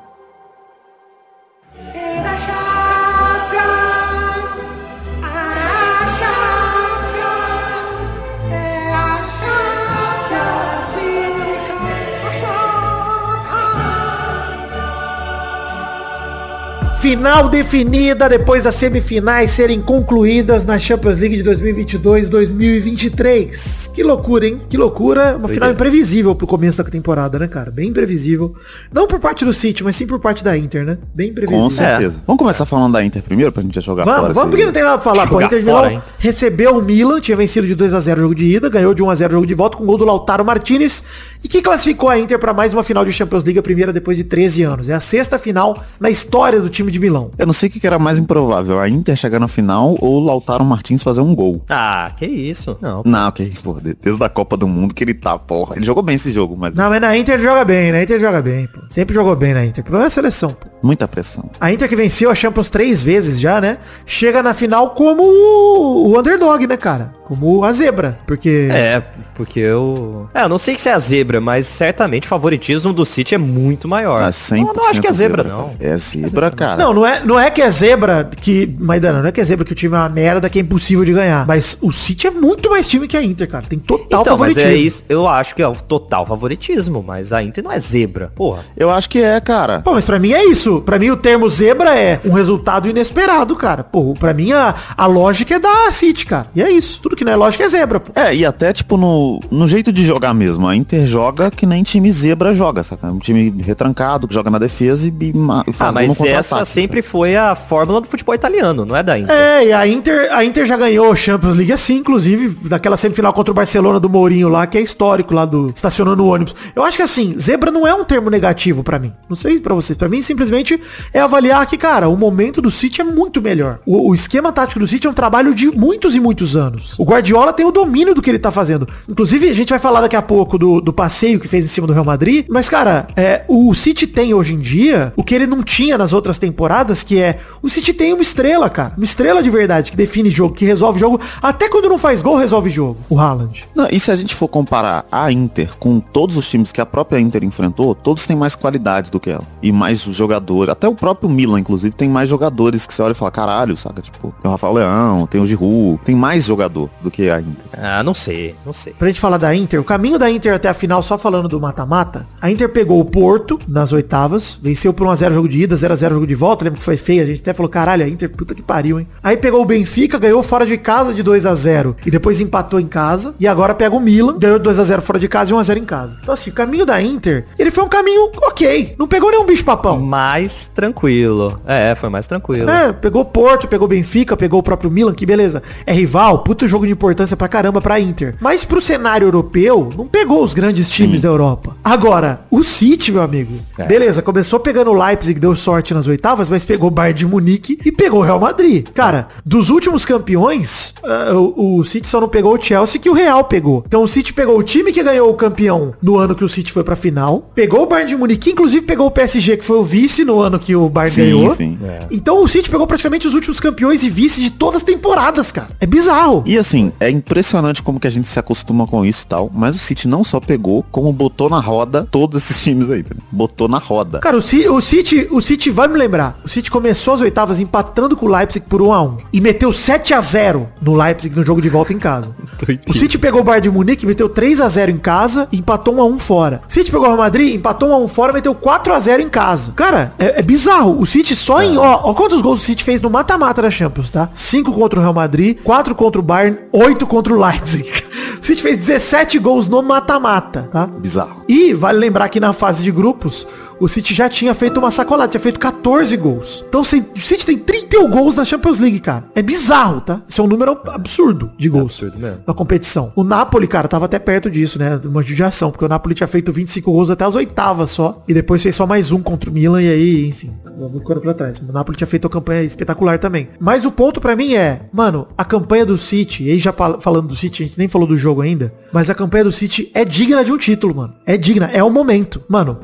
Final definida depois das semifinais serem concluídas na Champions League de 2022-2023. Que loucura, hein? Que loucura. Uma final imprevisível pro começo da temporada, né, cara? Bem imprevisível. Não por parte do City, mas sim por parte da Inter, né? Bem imprevisível. Com certeza. Vamos começar falando da Inter primeiro, pra gente já jogar Vamos, fora. vamos porque não tem nada pra falar. Pô, Jogar Inter fora, Milão recebeu o Milan, tinha vencido de 2 a 0 o jogo de ida, ganhou de 1 a 0 o jogo de volta com o gol do Lautaro Martinez e que classificou a Inter para mais uma final de Champions League, a primeira depois de 13 anos. É a sexta final na história do time de Milão. Eu não sei o que era mais improvável, a Inter chegar na final ou o Lautaro Martins fazer um gol. Ah, que isso. Não. Não, que pô, desde a Copa do Mundo que ele tá, porra. Ele jogou bem esse jogo, mas Não, mas na Inter ele joga bem, na Inter ele joga bem, pô. Sempre jogou bem na Inter. O problema é a seleção, pô. muita pressão. A Inter que venceu a Champions três vezes já, né? Chega na final como o, underdog, né, cara? Como a zebra. Porque. É, porque eu. É, eu não sei se é a zebra, mas certamente o favoritismo do City é muito maior. Ah, 100% eu não acho que é zebra, não. cara. É zebra, cara. Não, não é, não é que é zebra que. Maidana, não é que é zebra que o time é uma merda, que é impossível de ganhar. Mas o City é muito mais time que a Inter, cara. Tem total Então, mas favoritismo. é isso, eu acho que é o total favoritismo, mas a Inter não é zebra. Porra. Eu acho que é, cara. Pô, mas pra mim é isso. Pra mim o termo zebra é um resultado inesperado, cara. Pô, pra mim a, a lógica é da City, cara. E é isso. Tudo que não é lógica é zebra, pô. É, e até, tipo, no, no jeito de jogar mesmo. A Inter joga que nem time zebra joga, saca? Um time retrancado, que joga na defesa e, e e faz Ah, mas contra-ataque, essa sempre foi a fórmula do futebol italiano, não é da Inter. É, e a Inter, a Inter já ganhou Champions League assim, inclusive, daquela semifinal contra o Barcelona do Mourinho lá, que é histórico lá do estacionando o ônibus. Eu acho que assim, zebra não é um termo negativo pra mim. Não sei pra você. Pra mim, simplesmente é avaliar que, cara, o momento do City é muito melhor. O, o esquema tático do City é um trabalho de muitos e muitos anos. O Guardiola tem o domínio do que ele tá fazendo. Inclusive, a gente vai falar daqui a pouco do, do passeio que fez em cima do Real Madrid. Mas, cara, é, o City tem hoje em dia o que ele não tinha nas outras temporadas, que é o City tem uma estrela, cara. Uma estrela de verdade que define jogo, que resolve jogo. Até quando não faz gol, resolve jogo. O Haaland. Não, e se a gente for comparar a Inter com todos os times que a própria Inter enfrentou, todos têm mais qualidade do que ela. E mais jogadores. Até o próprio Milan, inclusive, tem mais jogadores que você olha e fala, caralho, saca? Tipo, tem o Rafael Leão, tem o Giroud, tem mais jogador do que a Inter. Ah, não sei, não sei. Pra gente falar da Inter, o caminho da Inter até a final, só falando do mata-mata, a Inter pegou o Porto nas oitavas, venceu por 1x0 jogo de ida, 0x0 jogo de volta, lembra que foi feio, a gente até falou, caralho, a Inter, puta que pariu, hein? Aí pegou o Benfica, ganhou fora de casa de 2x0 e depois empatou em casa, e agora pega o Milan, ganhou 2x0 fora de casa e 1x0 em casa. Então assim, o caminho da Inter, ele foi um caminho ok, não pegou nenhum bicho papão. Mais tranquilo. É, foi mais tranquilo. É, pegou Porto, pegou Benfica, pegou o próprio Milan, que beleza. É rival, puta jogo de importância pra caramba pra Inter. Mas pro cenário europeu, não pegou os grandes times da Europa. Agora, o City, meu amigo. É. Beleza, começou pegando o Leipzig, deu sorte nas oitavas, mas pegou o Bayern de Munique e pegou o Real Madrid. Cara, dos últimos campeões, ah, o, o City só não pegou o Chelsea que o Real pegou. Então o City pegou o time que ganhou o campeão no ano que o City foi pra final, pegou o Bayern de Munique, que inclusive pegou o PSG, que foi o vice no ano que o Bayern Sim, ganhou. sim. Então o City pegou praticamente os últimos campeões e vice de todas as temporadas, cara. É bizarro. E assim, é impressionante como que a gente se acostuma com isso e tal, mas o City não só pegou, como botou na roda todos esses times aí, tá? Botou na roda. Cara, o, Ci- o City, o City vai me lembrar. O City começou as oitavas empatando com o Leipzig por 1 a 1 e meteu 7 a 0 no Leipzig no jogo de volta em casa. O City pegou o Bayern de Munique, meteu 3 a 0 em casa e empatou 1 a 1 fora. O City pegou o Real Madrid, empatou 1 a 1 fora, meteu 4 a 0 em casa. Cara, é, é bizarro. O City só em, ó, ó quantos gols o City fez no mata-mata da Champions, tá? 5 contra o Real Madrid, 4 contra o Bayern, 8 contra o Leipzig. O City fez 17 gols no mata-mata, tá? Bizarro. E vale lembrar que na fase de grupos, o City já tinha feito uma sacolada, tinha feito 14 gols. Então o City tem 31 gols na Champions League, cara. É bizarro, tá? Isso é um número absurdo de gols absurdo mesmo. na competição. O Napoli, cara, tava até perto disso, né? Uma judiação, porque o Napoli tinha feito 25 gols até as oitavas só. E depois fez só mais um contra o Milan e aí, enfim, vamos correr pra trás. O Napoli tinha feito uma campanha espetacular também. Mas o ponto pra mim é, mano, a campanha do City, e aí já fal- falando do City, a gente nem falou do jogo ainda, mas a campanha do City é digna de um título, mano. É digna, é o momento. Mano,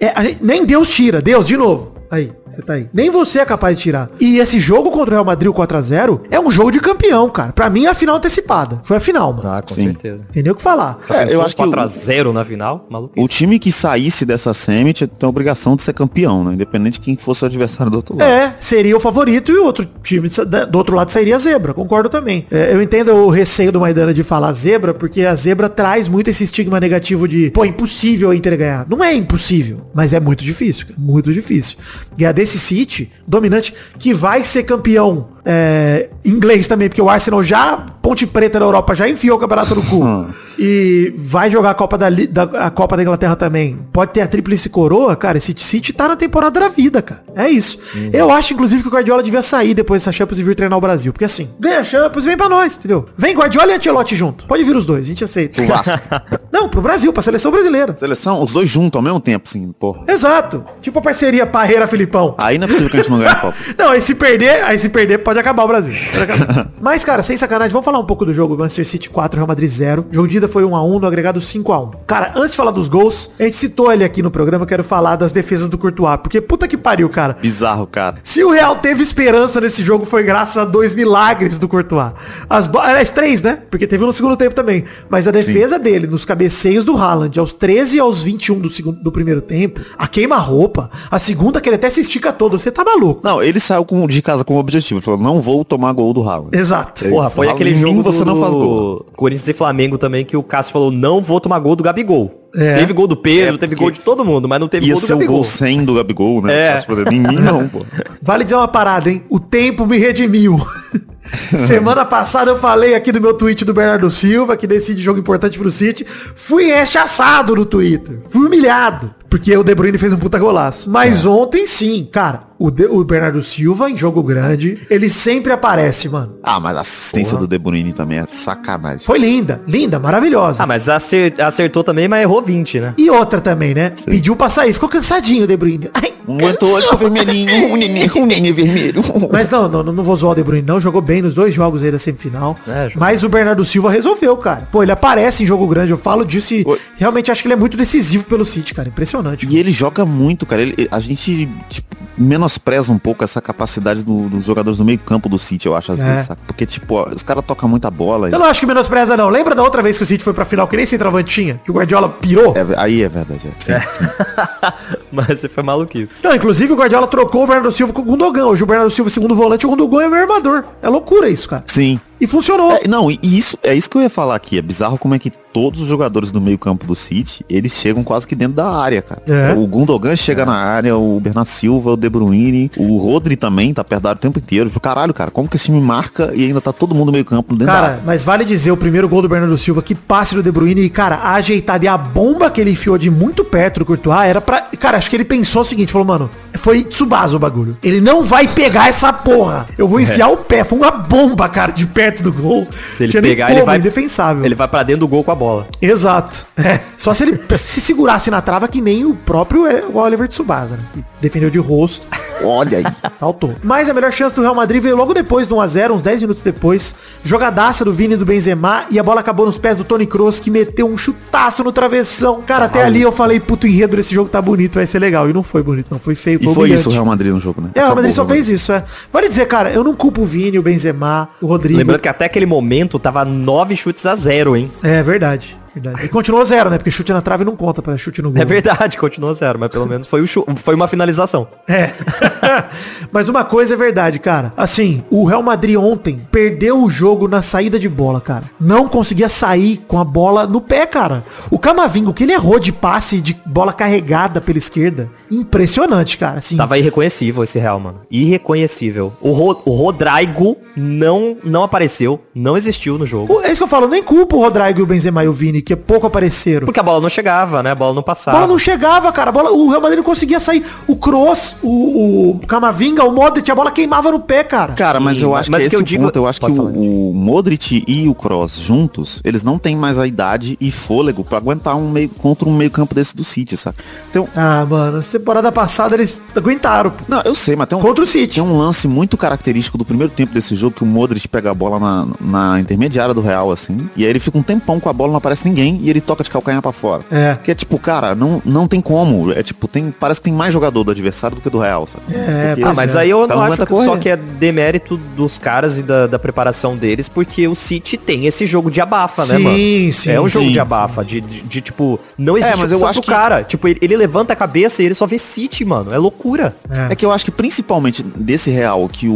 é- a gente- nem Deus tira. Deus, de novo. Aí, você tá aí. Nem você é capaz de tirar. E esse jogo contra o Real Madrid, o 4x0, é um jogo de campeão, cara. Pra mim é a final antecipada. Foi a final, mano. Ah, com Sim. certeza. Nem o que falar. É, eu acho que o- 4x0 na final, maluco. O time que saísse dessa semi tem a obrigação de ser campeão, né? Independente de quem fosse o adversário do outro lado. É, seria o favorito e o outro time do outro lado sairia zebra, concordo também. É, eu entendo o receio do Maidana de falar zebra, porque a zebra traz muito esse estigma negativo de, pô, impossível a Inter ganhar. Não é impossível, mas é muito difícil, cara, muito difícil. Ganhar desse esse City, dominante, que vai ser campeão é, inglês também, porque o Arsenal já, Ponte Preta na Europa, já enfiou o campeonato no cu. e vai jogar a Copa da, da- a Copa da Inglaterra também. Pode ter a tríplice coroa, cara. Esse City tá na temporada da vida, cara. É isso. Eu acho, inclusive, que o Guardiola devia sair depois dessa Champions e vir treinar o Brasil. Porque assim, ganha a Champions, vem pra nós, entendeu? Vem Guardiola e Ancelotti junto. Pode vir os dois, a gente aceita. O Vasco. Não, pro Brasil, pra seleção brasileira. Seleção, os dois juntos ao mesmo tempo, assim, porra. Exato. Tipo a parceria Parreira-Filipão. Aí não é possível que a gente não ganhe a Copa. Não, aí se perder, aí se perder pode acabar o Brasil. Acabar. Mas, cara, sem sacanagem, vamos falar um pouco do jogo. Manchester City 4, Real Madrid 0. Jogo de ida foi 1x1, no agregado 5x1. Cara, antes de falar dos gols, a gente citou ele aqui no programa, eu quero falar das defesas do Courtois. Porque puta que pariu, cara. Bizarro, cara. Se o Real teve esperança nesse jogo, foi graças a dois milagres do Courtois. As bo... Aliás, três, né? Porque teve um no segundo tempo também. Mas a defesa dele, nos cabeceios do Haaland, aos 13 e aos 21 do, segundo, do primeiro tempo, a queima-roupa, a segunda que ele até se estica todo. Você tá maluco. Não, ele saiu com- de casa com o objetivo. Ele falou, não vou tomar gol do Haaland. Exato. Porra, foi aquele mim jogo você do, não faz do gol. Corinthians e Flamengo também, que o Cássio falou, não vou tomar gol do Gabigol. É. Teve gol do Pedro, É, teve gol de todo mundo, mas não teve Ia gol do ser o Gabigol. gol 100 do Gabigol, né? É. Em mim não, pô. Vale dizer uma parada, hein? O tempo me redimiu. Semana passada eu falei aqui no meu tweet do Bernardo Silva, que decide jogo importante pro City. Fui rechaçado no Twitter. Fui humilhado. Porque o De Bruyne fez um puta golaço. Mas ontem sim, cara, o, De- o Bernardo Silva em jogo grande, ele sempre aparece, mano. Ah, mas a assistência do De Bruyne também é sacanagem. Foi linda, linda, maravilhosa. Ah, mas acer- acertou também, mas errou 20, né? E outra também, né? Pediu pra sair, ficou cansadinho o De Bruyne. Ai, Um ator ficou vermelhinho, um nenê, um nenê vermelho. Mas não, não, não vou zoar o De Bruyne, não. Jogou bem nos dois jogos aí da semifinal. É, mas o Bernardo Silva resolveu, cara. Pô, ele aparece em jogo grande, eu falo disso e Oi. realmente acho que ele é muito decisivo pelo City, cara. Impressionante. E ele joga muito, cara. Ele- a gente, tipo, menospreza um pouco essa capacidade do- dos jogadores do meio campo do City, eu acho, às É. vezes, saca? Porque, tipo, ó, os caras tocam muita bola. e- Eu não acho que menospreza, não. Lembra da outra vez que o City foi pra final, que nem centroavante tinha? Que o Guardiola pirou? É, aí é verdade, é. Sim, sim. Mas você foi maluquice. Não, inclusive o Guardiola trocou o Bernardo Silva com o Gundogan. Hoje o Bernardo Silva, segundo volante, o Gundogan é meu armador. É loucura isso, cara. Sim. E funcionou. É, não, e isso, é isso que eu ia falar aqui. É bizarro como é que todos os jogadores do meio campo do City, eles chegam quase que dentro da área, cara. É. O Gundogan chega na área, o Bernardo Silva, o De Bruyne, o Rodri também tá perto da área o tempo inteiro. Caralho, cara, como que esse time marca e ainda tá todo mundo no meio campo dentro da Cara, área? mas vale dizer, o primeiro gol do Bernardo Silva, que passe do De Bruyne e, cara, a ajeitada e a bomba que ele enfiou de muito perto do Courtois era pra... Cara, acho que ele pensou o seguinte, falou, mano, foi Tsubasa o bagulho. Ele não vai pegar essa porra. Eu vou enfiar o pé. Foi uma bomba, cara, de perto do gol. Se ele pegar, como, ele vai indefensável. Ele vai pra dentro do gol com a bola. Exato. É. Só se ele se segurasse na trava que nem o próprio é, o Oliver Tsubasa, né? Que defendeu de rosto. Olha aí. Faltou. Mas a melhor chance do Real Madrid veio logo depois do 1x0, uns 10 minutos depois. Jogadaça do Vini e do Benzema e a bola acabou nos pés do Tony Kroos que meteu um chutaço no travessão. Cara, até ali eu falei, puto, enredo desse jogo tá bonito, vai ser legal. E não foi bonito, não. Foi feio, E foi humilhante. isso o Real Madrid no jogo, né? É, o Real Madrid só fez isso, é. Vale dizer, cara, eu não culpo o Vini, o Benzema, o Rodrigo. Lembrando que até aquele momento tava nove chutes a zero, hein? É verdade. Verdade. E continuou zero, né? Porque chute na trave não conta pra chute no gol. É verdade, continuou zero, mas pelo menos foi, o foi uma finalização. É. Mas uma coisa é verdade, cara. Assim, o Real Madrid ontem perdeu o jogo na saída de bola, cara. Não conseguia sair com a bola no pé, cara. O Camavinga, o que ele errou de passe de bola carregada pela esquerda, impressionante, cara. Assim, Tava irreconhecível esse Real, mano. Irreconhecível. O, Ro o Rodrigo não, não apareceu, não existiu no jogo. O- É isso que eu falo, nem culpa o Rodrigo e o Benzema e o Vini, que pouco apareceram. Porque a bola não chegava, né? A bola não A passava. bola não chegava, cara. A bola, o Real Madrid não conseguia sair. O Kroos, o, o Camavinga, o Modric, a bola queimava no pé, cara. Cara, mas Sim, eu mas- acho mas que o que esse eu é o digo- ponto. Eu acho que o, o Modric e o Kroos juntos, eles não têm mais a idade e fôlego pra aguentar um meio contra um meio campo desse do City, sabe? Então, Ah, mano, essa temporada passada eles aguentaram. pô. não, eu sei, mas tem um, Contra o City. tem um lance muito característico do primeiro tempo desse jogo que o Modric pega a bola na, na intermediária do Real, assim, e aí ele fica um tempão com a bola, não aparece ninguém, e ele toca de calcanhar pra fora. É. Que é tipo, cara, não, não tem como. É tipo, tem, parece que tem mais jogador do adversário do que do Real, sabe? É, Porque Ah, mas é. aí eu não acho que só que é demérito dos caras e da, da preparação deles, porque o City tem esse jogo de abafa, né, Sim, mano? sim, é um jogo sim, de sim, abafa, De, de, de, tipo, não existe mas eu acho pro que- cara. Tipo, ele, ele levanta a cabeça e ele só vê City, mano. É loucura. É. É que eu acho que principalmente desse Real que o,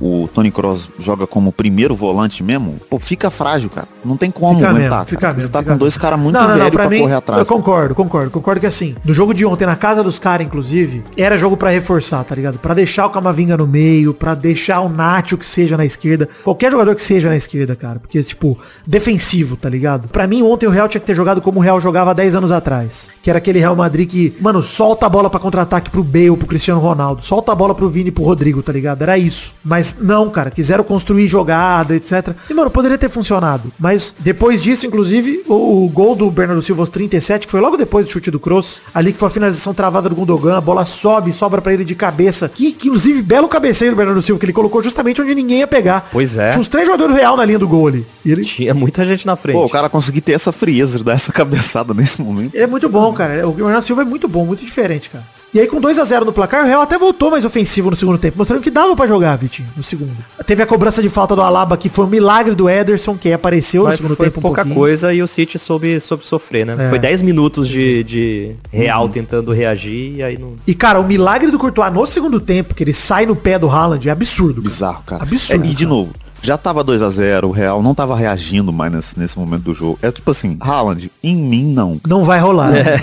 o Tony Kroos joga como primeiro volante mesmo, pô, fica frágil, cara. Não tem como Fica aguentar, mesmo, cara. mesmo, Você tá fica com dois caras muito Não, não, velhos pra mim, correr atrás. eu concordo, concordo. Concordo que assim, no jogo de ontem, na casa dos caras, inclusive, era jogo pra reforçar, tá ligado? Pra deixar o Camavinga no meio, pra deixar o Nacho que seja na esquerda. Qualquer jogador que seja na esquerda, cara. Porque, tipo, defensivo, tá ligado? Pra mim, ontem o Real tinha que ter jogado como o Real jogava 10 anos atrás. Que era aquele Real Madrid que, mano, solta a bola pra contra-ataque pro Bale, pro Cristiano Ronaldo. Solta a bola pro Vini e pro Rodrigo, tá ligado? Era isso. Mas não, cara. Quiseram construir jogada, etc. E, mano, poderia ter funcionado. Mas depois disso, inclusive, o, o gol do Bernardo Silva aos 37 foi logo depois do chute do Cross. Ali que foi a finalização travada do Gundogan. A bola sobe, sobra pra ele de cabeça. Que, que inclusive, belo cabeceio do Bernardo Silva, que ele colocou justamente onde ninguém ia pegar. Pois é. Tinha uns três jogadores do Real na linha do gol ali. E ele Tinha muita gente na frente. Pô, o cara conseguir ter essa frieza de dar essa cabeçada nesse momento. Ele é muito bom, cara. O Bernardo Silva é muito bom, muito diferente, cara. E aí com 2 a 0 no placar, o Real até voltou mais ofensivo no segundo tempo, mostrando que dava pra jogar, Vitinho, no segundo. Teve a cobrança de falta do Alaba, que foi um milagre do Ederson, que apareceu no Mas segundo foi tempo um pouca pouquinho. coisa e o City soube, soube sofrer, né? É. Foi 10 minutos de, de Real tentando reagir e aí não... E, cara, o milagre do Courtois no segundo tempo, que ele sai no pé do Haaland, é absurdo. cara. Bizarro, cara. Absurdo, É, e de cara. novo, já tava 2 a 0 o Real não tava reagindo mais nesse, nesse momento do jogo. É tipo assim, Haaland, em mim não. Não vai rolar. É. né?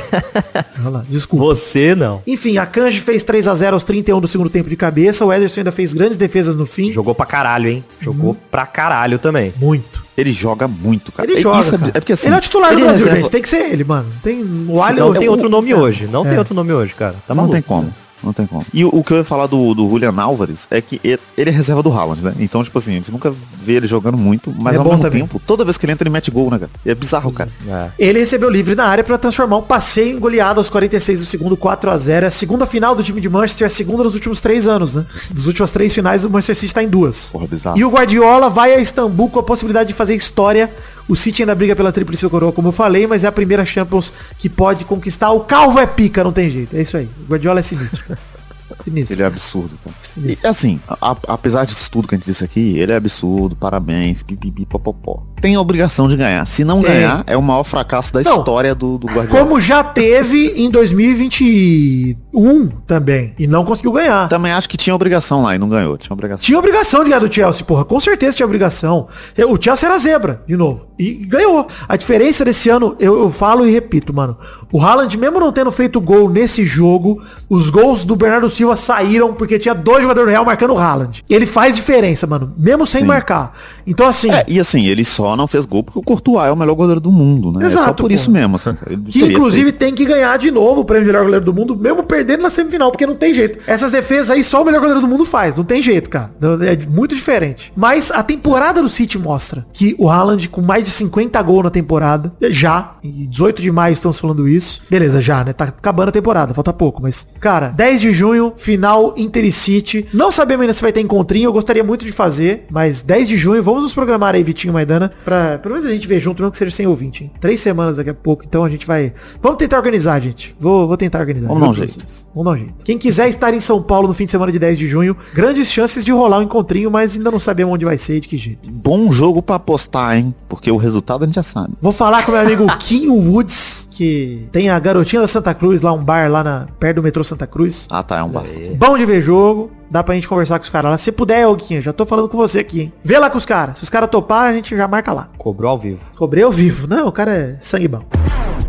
Vai rolar. Desculpa. Você não. Enfim, a Kanji fez 3 a 0 aos 31 do segundo tempo de cabeça. O Ederson ainda fez grandes defesas no fim. Jogou pra caralho, hein? Jogou pra caralho também. Muito. Ele joga muito, cara. Ele É- joga, isso é, cara. é porque assim. ele é o titular do ele Brasil, reserva- gente. Tem que ser ele, mano. Tem o Alho... não tem o- outro nome é. hoje. Não tem outro nome hoje, cara. Tá não maluco. tem como. Não tem como. E o, o que eu ia falar do, do Julian Álvares é que ele, ele é reserva do Haaland, né? Então, tipo assim, a gente nunca vê ele jogando muito, mas é ao mesmo também. tempo, toda vez que ele entra, ele mete gol, né, cara? É bizarro, cara. É. Ele recebeu livre na área para transformar um passeio em goleada aos 46 do segundo, 4 a 0 É a segunda final do time de Manchester, a segunda nos últimos três anos, né? Das últimas três finais, o Manchester City tá em duas. Porra, bizarro. E o Guardiola vai a Istambul com a possibilidade de fazer história. O City ainda briga pela tríplice coroa, como eu falei, mas é a primeira Champions que pode conquistar. O calvo é pica, não tem jeito. É isso aí. O Guardiola é sinistro. sinistro. Ele é absurdo, cara. E, assim, a- apesar disso tudo que a gente disse aqui, ele é absurdo, parabéns, pipipi, popopó. Tem a obrigação de ganhar. Se não Tem. ganhar, é o maior fracasso da Não. história do, do Guardiola. Como já teve em 2021 também. E não conseguiu ganhar. Também acho que tinha obrigação lá e não ganhou. Tinha obrigação. Tinha obrigação de ganhar do Chelsea, porra. Com certeza tinha obrigação. O Chelsea era zebra, de novo. E ganhou. A diferença desse ano, eu, eu falo e repito, mano. O Haaland, mesmo não tendo feito gol nesse jogo, os gols do Bernardo Silva saíram porque tinha dois jogadores do Real marcando o Haaland. Ele faz diferença, mano. Mesmo sem Sim. marcar. Então, assim... É, e assim, ele só não fez gol porque o Courtois é o melhor goleiro do mundo, né? é só Exato, por isso mesmo. Assim, Que inclusive feito. tem que ganhar de novo o prêmio de melhor goleiro do mundo, mesmo perdendo na semifinal, porque não tem jeito. Essas defesas aí só o melhor goleiro do mundo faz, não tem jeito, cara. É muito diferente. Mas a temporada do City mostra que o Haaland, com mais de 50 gols na temporada, já, em 18 de maio estamos falando isso. Beleza, já, né? Tá acabando a temporada, falta pouco, mas, cara, 10 de junho, final Inter e City. Não sabemos ainda se vai ter encontrinho, eu gostaria muito de fazer, mas 10 de junho, vamos nos programar aí, Vitinho Maidana, pra pelo menos a gente ver junto, mesmo que seja sem ouvinte, hein? Três semanas daqui a pouco, então a gente vai. Vamos tentar organizar, gente. Vou, vou tentar organizar. Vamos dar um jeito. Vamos dar um jeito. Quem quiser estar em São Paulo no fim de semana de 10 de junho, grandes chances de rolar um encontrinho, mas ainda não sabemos onde vai ser e de que jeito. Bom jogo pra apostar, hein? Porque o resultado a gente já sabe. Vou falar com meu amigo Kim Woods, que tem a garotinha da Santa Cruz, lá um bar lá na, perto do metrô Santa Cruz. Ah, tá, é um bar. Bom de ver jogo. Dá pra gente conversar com os caras lá. Se puder, Oguinha, já tô falando com você aqui, hein? Vê lá com os caras. Se os caras topar, a gente já marca lá. Cobrou ao vivo. Cobrei ao vivo. Não, o cara é sangue bom.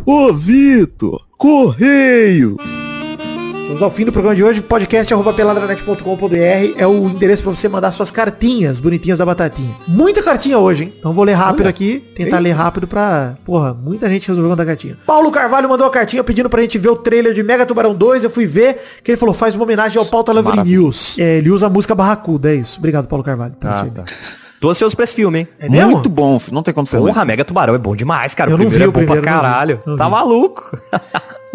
Ô, Vitor! Correio! Vamos ao fim do programa de hoje. Podcast arroba peladranet.com.br é o endereço pra você mandar suas cartinhas bonitinhas da batatinha. Muita cartinha hoje, hein? Então vou ler rápido aqui. Tentar ler rápido pra... Porra, muita gente resolveu mandar cartinha. Paulo Carvalho mandou a cartinha pedindo pra gente ver o trailer de Mega Tubarão 2. Eu fui ver, que ele falou, faz uma homenagem ao Pauta Lovely. News. É, ele usa a música Barracuda, é isso. Obrigado, Paulo Carvalho. Ah, tá. Tô ansioso pra esse filme, hein? É? Muito bom, não tem como ser. Porra, Mega Tubarão é bom demais, cara. Eu o não primeiro vi é o bom pra não caralho. Não Tá maluco?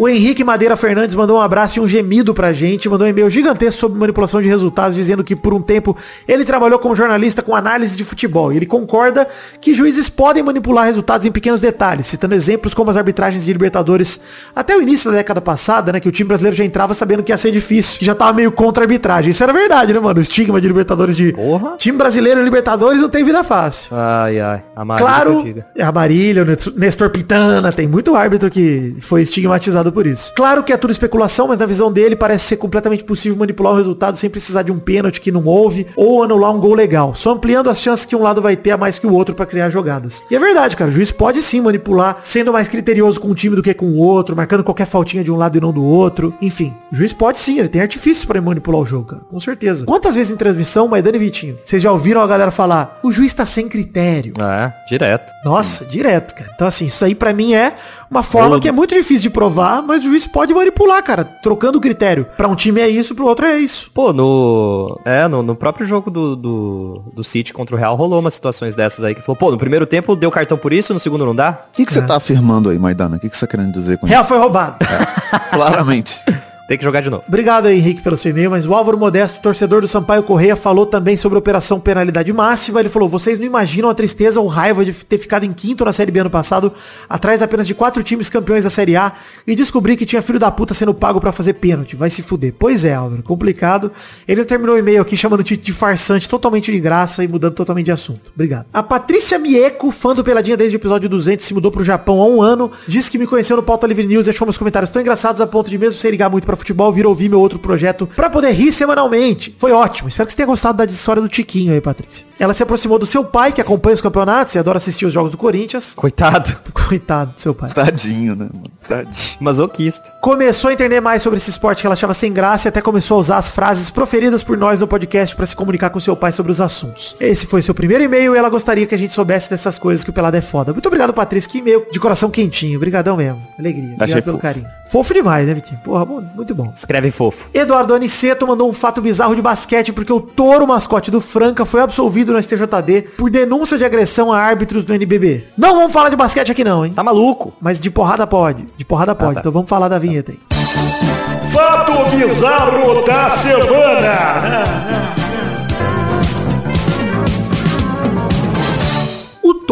O Henrique Madeira Fernandes mandou um abraço e um gemido pra gente, mandou um e-mail gigantesco sobre manipulação de resultados, dizendo que por um tempo ele trabalhou como jornalista com análise de futebol. E ele concorda que juízes podem manipular resultados em pequenos detalhes, citando exemplos como as arbitragens de Libertadores até o início da década passada, né? Que o time brasileiro já entrava sabendo que ia ser difícil, que já tava meio contra a arbitragem. Isso era verdade, né, mano? O estigma de Libertadores de Porra. time brasileiro em Libertadores não tem vida fácil. Ai, ai. A Marília que eu Claro, a Marília, o Nestor Pitana, tem muito árbitro que foi estigmatizado por isso. Claro que é tudo especulação, mas na visão dele parece ser completamente possível manipular o resultado sem precisar de um pênalti que não houve ou anular um gol legal, só ampliando as chances que um lado vai ter a mais que o outro pra criar jogadas. E é verdade, cara, o juiz pode sim manipular, sendo mais criterioso com um time do que com o outro, marcando qualquer faltinha de um lado e não do outro. Enfim, o juiz pode sim, ele tem artifícios pra manipular o jogo, cara, com certeza. Quantas vezes em transmissão, Maidana e Vitinho, vocês já ouviram a galera falar, o juiz tá sem critério. É, direto. Nossa, direto, cara. Então, assim, isso aí pra mim é uma forma Ou- que é muito difícil de provar, mas o juiz pode manipular, cara, trocando o critério. Pra um time é isso, pro outro é isso. Pô, no. É, no, no próprio jogo do, do, do City contra o Real rolou umas situações dessas aí que falou, pô, no primeiro tempo deu cartão por isso, no segundo não dá? O que, que você tá afirmando aí, Maidana? O que, que você tá querendo dizer com Real isso? foi roubado. Claramente. Tem que jogar de novo. Obrigado Henrique, pelo seu e-mail, mas o Álvaro Modesto, torcedor do Sampaio Correia, falou também sobre a Operação Penalidade Máxima. Ele falou, vocês não imaginam a tristeza ou raiva de ter ficado em quinto na Série B ano passado, atrás apenas de quatro times campeões da Série A, e descobrir que tinha filho da puta sendo pago pra fazer pênalti. Vai se fuder. Pois é, Álvaro, complicado. Ele terminou o e-mail aqui chamando o Tite de farsante, totalmente de graça e mudando totalmente de assunto. Obrigado. A Patrícia Mieco, fã do Peladinha desde o episódio 200, se mudou pro Japão há um ano, disse que me conheceu no Pauta Livre News e achou meus comentários tão engraçados a ponto de mesmo sem ligar muito pra futebol, vir ouvir meu outro projeto pra poder rir semanalmente. Foi ótimo. Espero que você tenha gostado da história do Tiquinho aí, Patrícia. Ela se aproximou do seu pai, que acompanha os campeonatos e adora assistir os jogos do Corinthians. Coitado. Coitado do seu pai. Tadinho, né, mano? Tadinho. Masoquista. Começou a entender mais sobre esse esporte que ela achava sem graça e até começou a usar as frases proferidas por nós no podcast pra se comunicar com seu pai sobre os assuntos. Esse foi seu primeiro e-mail e ela gostaria que a gente soubesse dessas coisas que o Pelado é foda. Muito obrigado, Patrícia. Que e-mail de coração quentinho. Obrigadão mesmo. Alegria. Obrigado Achei pelo fofo. carinho. Fofo demais, né, Vitinho? Porra, bom, muito bom. Escreve fofo. Eduardo Aniceto mandou um fato bizarro de basquete porque o touro mascote do Franca foi absolvido no STJD por denúncia de agressão a árbitros do NBB. Não vamos falar de basquete aqui não, hein? Tá maluco? Mas de porrada pode. De porrada pode. tá. Então vamos falar da vinheta aí. Fato bizarro da semana.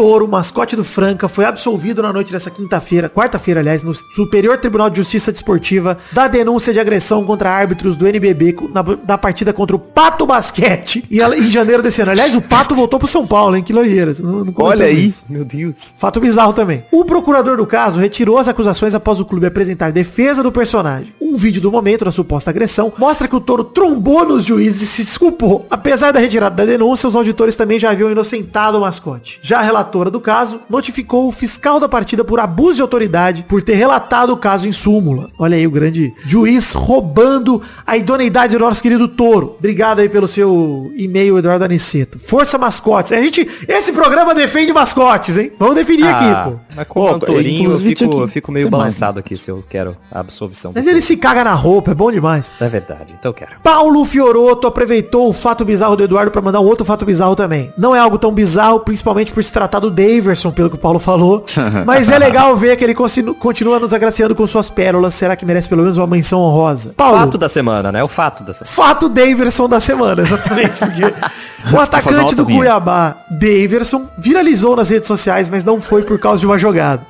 O touro, mascote do Franca, foi absolvido na noite dessa quinta-feira, quarta-feira, aliás, no Superior Tribunal de Justiça Desportiva, da denúncia de agressão contra árbitros do NBB na, na partida contra o Pato Basquete em, em janeiro desse ano. Aliás, o Pato voltou pro São Paulo, hein? Que loieiras. Não, não Olha aí. isso. Meu Deus. Fato bizarro também. O procurador do caso retirou as acusações após o clube apresentar defesa do personagem. Um vídeo do momento da suposta agressão mostra que o touro trombou nos juízes e se desculpou. Apesar da retirada da denúncia, os auditores também já haviam inocentado o mascote. Já a relatora do caso notificou o fiscal da partida por abuso de autoridade por ter relatado o caso em súmula. Olha aí o grande juiz roubando a idoneidade do nosso querido touro. Obrigado aí pelo seu e-mail, Eduardo Aniceto. Força mascotes. A gente, esse programa defende mascotes, hein? Vamos definir aqui, pô. mas como Pô, tourinho, eu fico, eu fico meio ter mais, balançado aqui se eu quero a absolvição. Mas ele se caga na roupa, é bom demais. É verdade, então eu quero. Paulo Fioroto aproveitou o fato bizarro do Eduardo pra mandar um outro fato bizarro também. Não é algo tão bizarro, principalmente por se tratar do Daverson, pelo que o Paulo falou. Mas é legal ver que ele continu- continua nos agraciando com suas pérolas. Será que merece pelo menos uma menção honrosa? Paulo, Fato da semana, né? O fato da semana. Fato Daverson da semana, exatamente. Porque o atacante do. Cuiabá, Daverson, viralizou nas redes sociais, mas não foi por causa de uma jogada.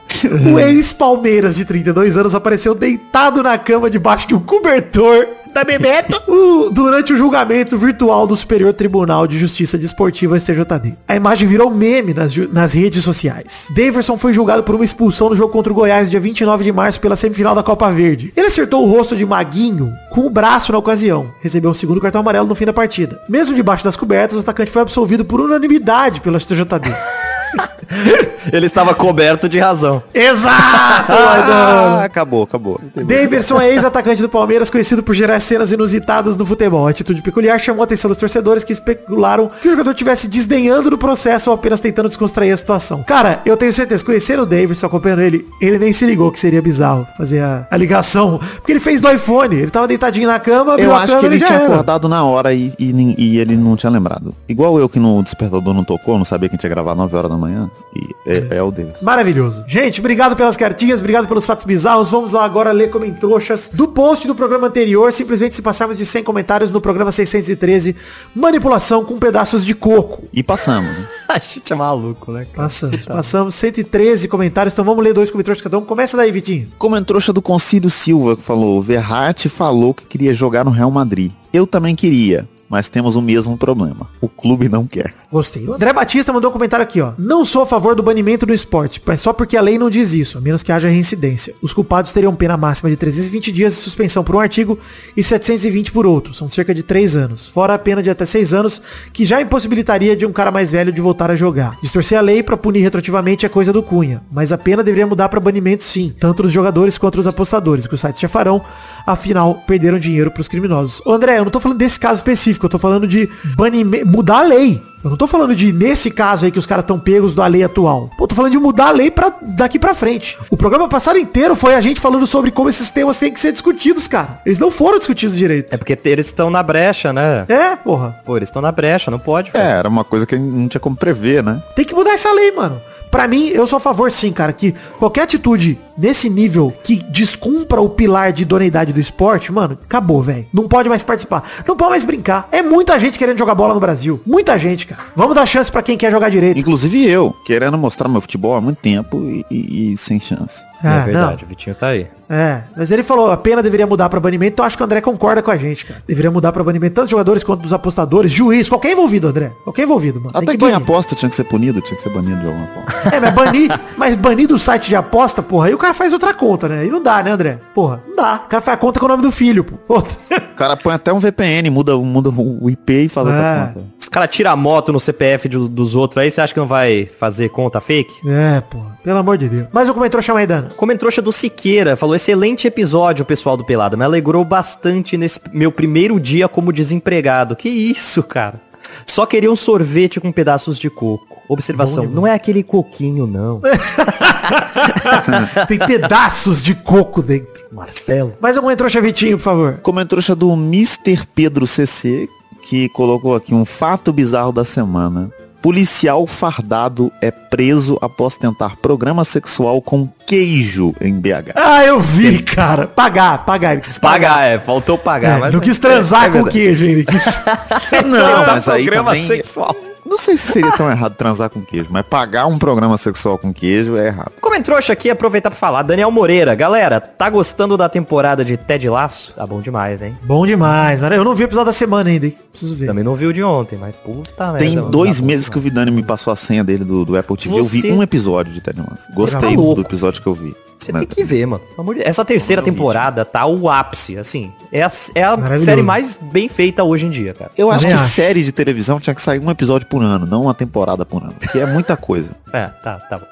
O ex-Palmeiras de 32 anos apareceu deitado na cama debaixo de um cobertor da Bebeto o- durante o julgamento virtual do Superior Tribunal de Justiça Desportiva STJD. A imagem virou meme nas, nas redes sociais. Daverson foi julgado por uma expulsão no jogo contra o Goiás dia 29 de março pela semifinal da Copa Verde. Ele acertou o rosto de Maguinho com o braço na ocasião. Recebeu o segundo cartão amarelo no fim da partida. Mesmo debaixo das cobertas, o atacante foi absolvido por unanimidade pela STJD. Ele estava coberto de razão. Exato! Ah, acabou, acabou. Daverson é ex-atacante do Palmeiras, conhecido por gerar cenas inusitadas no futebol. A atitude peculiar chamou a atenção dos torcedores que especularam que o jogador estivesse desdenhando do processo ou apenas tentando descontrair a situação. Cara, eu tenho certeza, conhecendo o Daverson, acompanhando ele, ele nem se ligou que seria bizarro fazer a, a ligação. Porque ele fez do iPhone, ele tava deitadinho na cama, abriu Eu a acho que ele e já tinha era. acordado na hora e, e, e ele não tinha lembrado. Igual eu que no despertador não tocou, não sabia que tinha gravar 9 horas da manhã. E é, é o deles. Maravilhoso. Gente, obrigado pelas cartinhas, obrigado pelos fatos bizarros. Vamos lá agora ler comentroxas do post do programa anterior. Simplesmente se passarmos de 100 comentários no programa 613, manipulação com pedaços de coco. E passamos. né? A gente é maluco, né? cara? Passamos, passamos 113 comentários, então vamos ler dois comentroxas cada um. Começa daí, Vitinho. Comentroxa do Concílio Silva que falou, o Verratti falou que queria jogar no Real Madrid. Eu também queria, mas temos o mesmo problema. O clube não quer. Gostei. O André Batista mandou um comentário aqui, ó. Não sou a favor do banimento do esporte, mas só porque a lei não diz isso, a menos que haja reincidência. Os culpados teriam pena máxima de 320 dias de suspensão por um artigo e 720 por outro. São cerca de 3 anos. Fora a pena de até 6 anos, que já impossibilitaria de um cara mais velho de voltar a jogar. Distorcer a lei pra punir retroativamente é coisa do Cunha, mas a pena deveria mudar pra banimento sim, tanto dos jogadores quanto dos apostadores, que os sites já farão, afinal perderam dinheiro pros criminosos. Ô André, eu não tô falando desse caso específico, eu tô falando de banimento, mudar a lei. Eu não tô falando de, nesse caso aí, que os caras estão pegos da lei atual. Pô, tô falando de mudar a lei pra, daqui pra frente. O programa passado inteiro foi a gente falando sobre como esses temas têm que ser discutidos, cara. Eles não foram discutidos direito. É porque eles estão na brecha, né? É, porra. Pô, eles estão na brecha, não pode. É, era uma coisa que não tinha como prever, né? Tem que mudar essa lei, mano. Pra mim, eu sou a favor sim, cara, que qualquer atitude nesse nível que descumpra o pilar de idoneidade do esporte, mano, acabou, velho. Não pode mais participar. Não pode mais brincar. É muita gente querendo jogar bola no Brasil. Muita gente, cara. Vamos dar chance pra quem quer jogar direito. Inclusive eu, querendo mostrar meu futebol há muito tempo e, e- e sem chance. É, Ah, verdade, o Vitinho tá aí. É, mas ele falou, a pena deveria mudar pra banimento, então acho que o André concorda com a gente, cara. Deveria mudar pra banimento tanto dos jogadores quanto dos apostadores, juiz, qualquer envolvido, André. Qualquer envolvido, mano. Até que quem aposta tinha que ser punido, tinha que ser banido de alguma forma. É, mas banir, mas banir do site de aposta, porra, aí o cara faz outra conta, né? Aí não dá, né, André? Porra, não dá. O cara faz a conta com o nome do filho, pô. O cara põe até um VPN, muda, muda o IP e faz É. outra conta. Os caras tiram a moto no CPF de- dos outros aí, você acha que não vai fazer conta fake? É, porra, pelo amor de Deus. Mas o comentário chama aí, Dana. Comentrouxa do Siqueira falou, excelente episódio, pessoal do Pelada. Me alegrou bastante nesse meu primeiro dia como desempregado. Que isso, cara? Só queria um sorvete com pedaços de coco. Observação, não é aquele coquinho, não. Tem pedaços de coco dentro. Marcelo. Mais um comentário chavitinho, por favor. Comentrouxa do Mr. Pedro CC, que colocou aqui um fato bizarro da semana. Policial fardado é preso após tentar programa sexual com queijo em BH. Ah, eu vi, cara. Pagar, pagar. Ele quis Pagar, é, faltou pagar. É, mas não quis transar é, é com verdade. queijo, hein? Ele quis... Não, Tá mas aí programa também... sexual. Não sei se seria tão errado transar com queijo, mas pagar um programa sexual com queijo é errado. Comentrouxa aqui, aproveitar pra falar. Daniel Moreira, galera, tá gostando da temporada de Ted Laço? Tá bom demais, hein? Bom demais, mano. Eu não vi o episódio da semana ainda, hein? Preciso ver. Também não viu de ontem, mas puta merda. Tem dois meses que o. Vidani me passou a senha dele do, do Apple TV. Eu Você- vi um episódio de Ted Lasso. Gostei tá do episódio que eu vi. Você Mas- tem que ver, mano. Pelo amor de- Essa terceira o temporada tá o ápice, assim. É a, é a série mais bem feita hoje em dia, cara. Eu acho que série de televisão tinha que sair um episódio por ano, não uma temporada por ano. Que é muita coisa. É, tá, tá bom.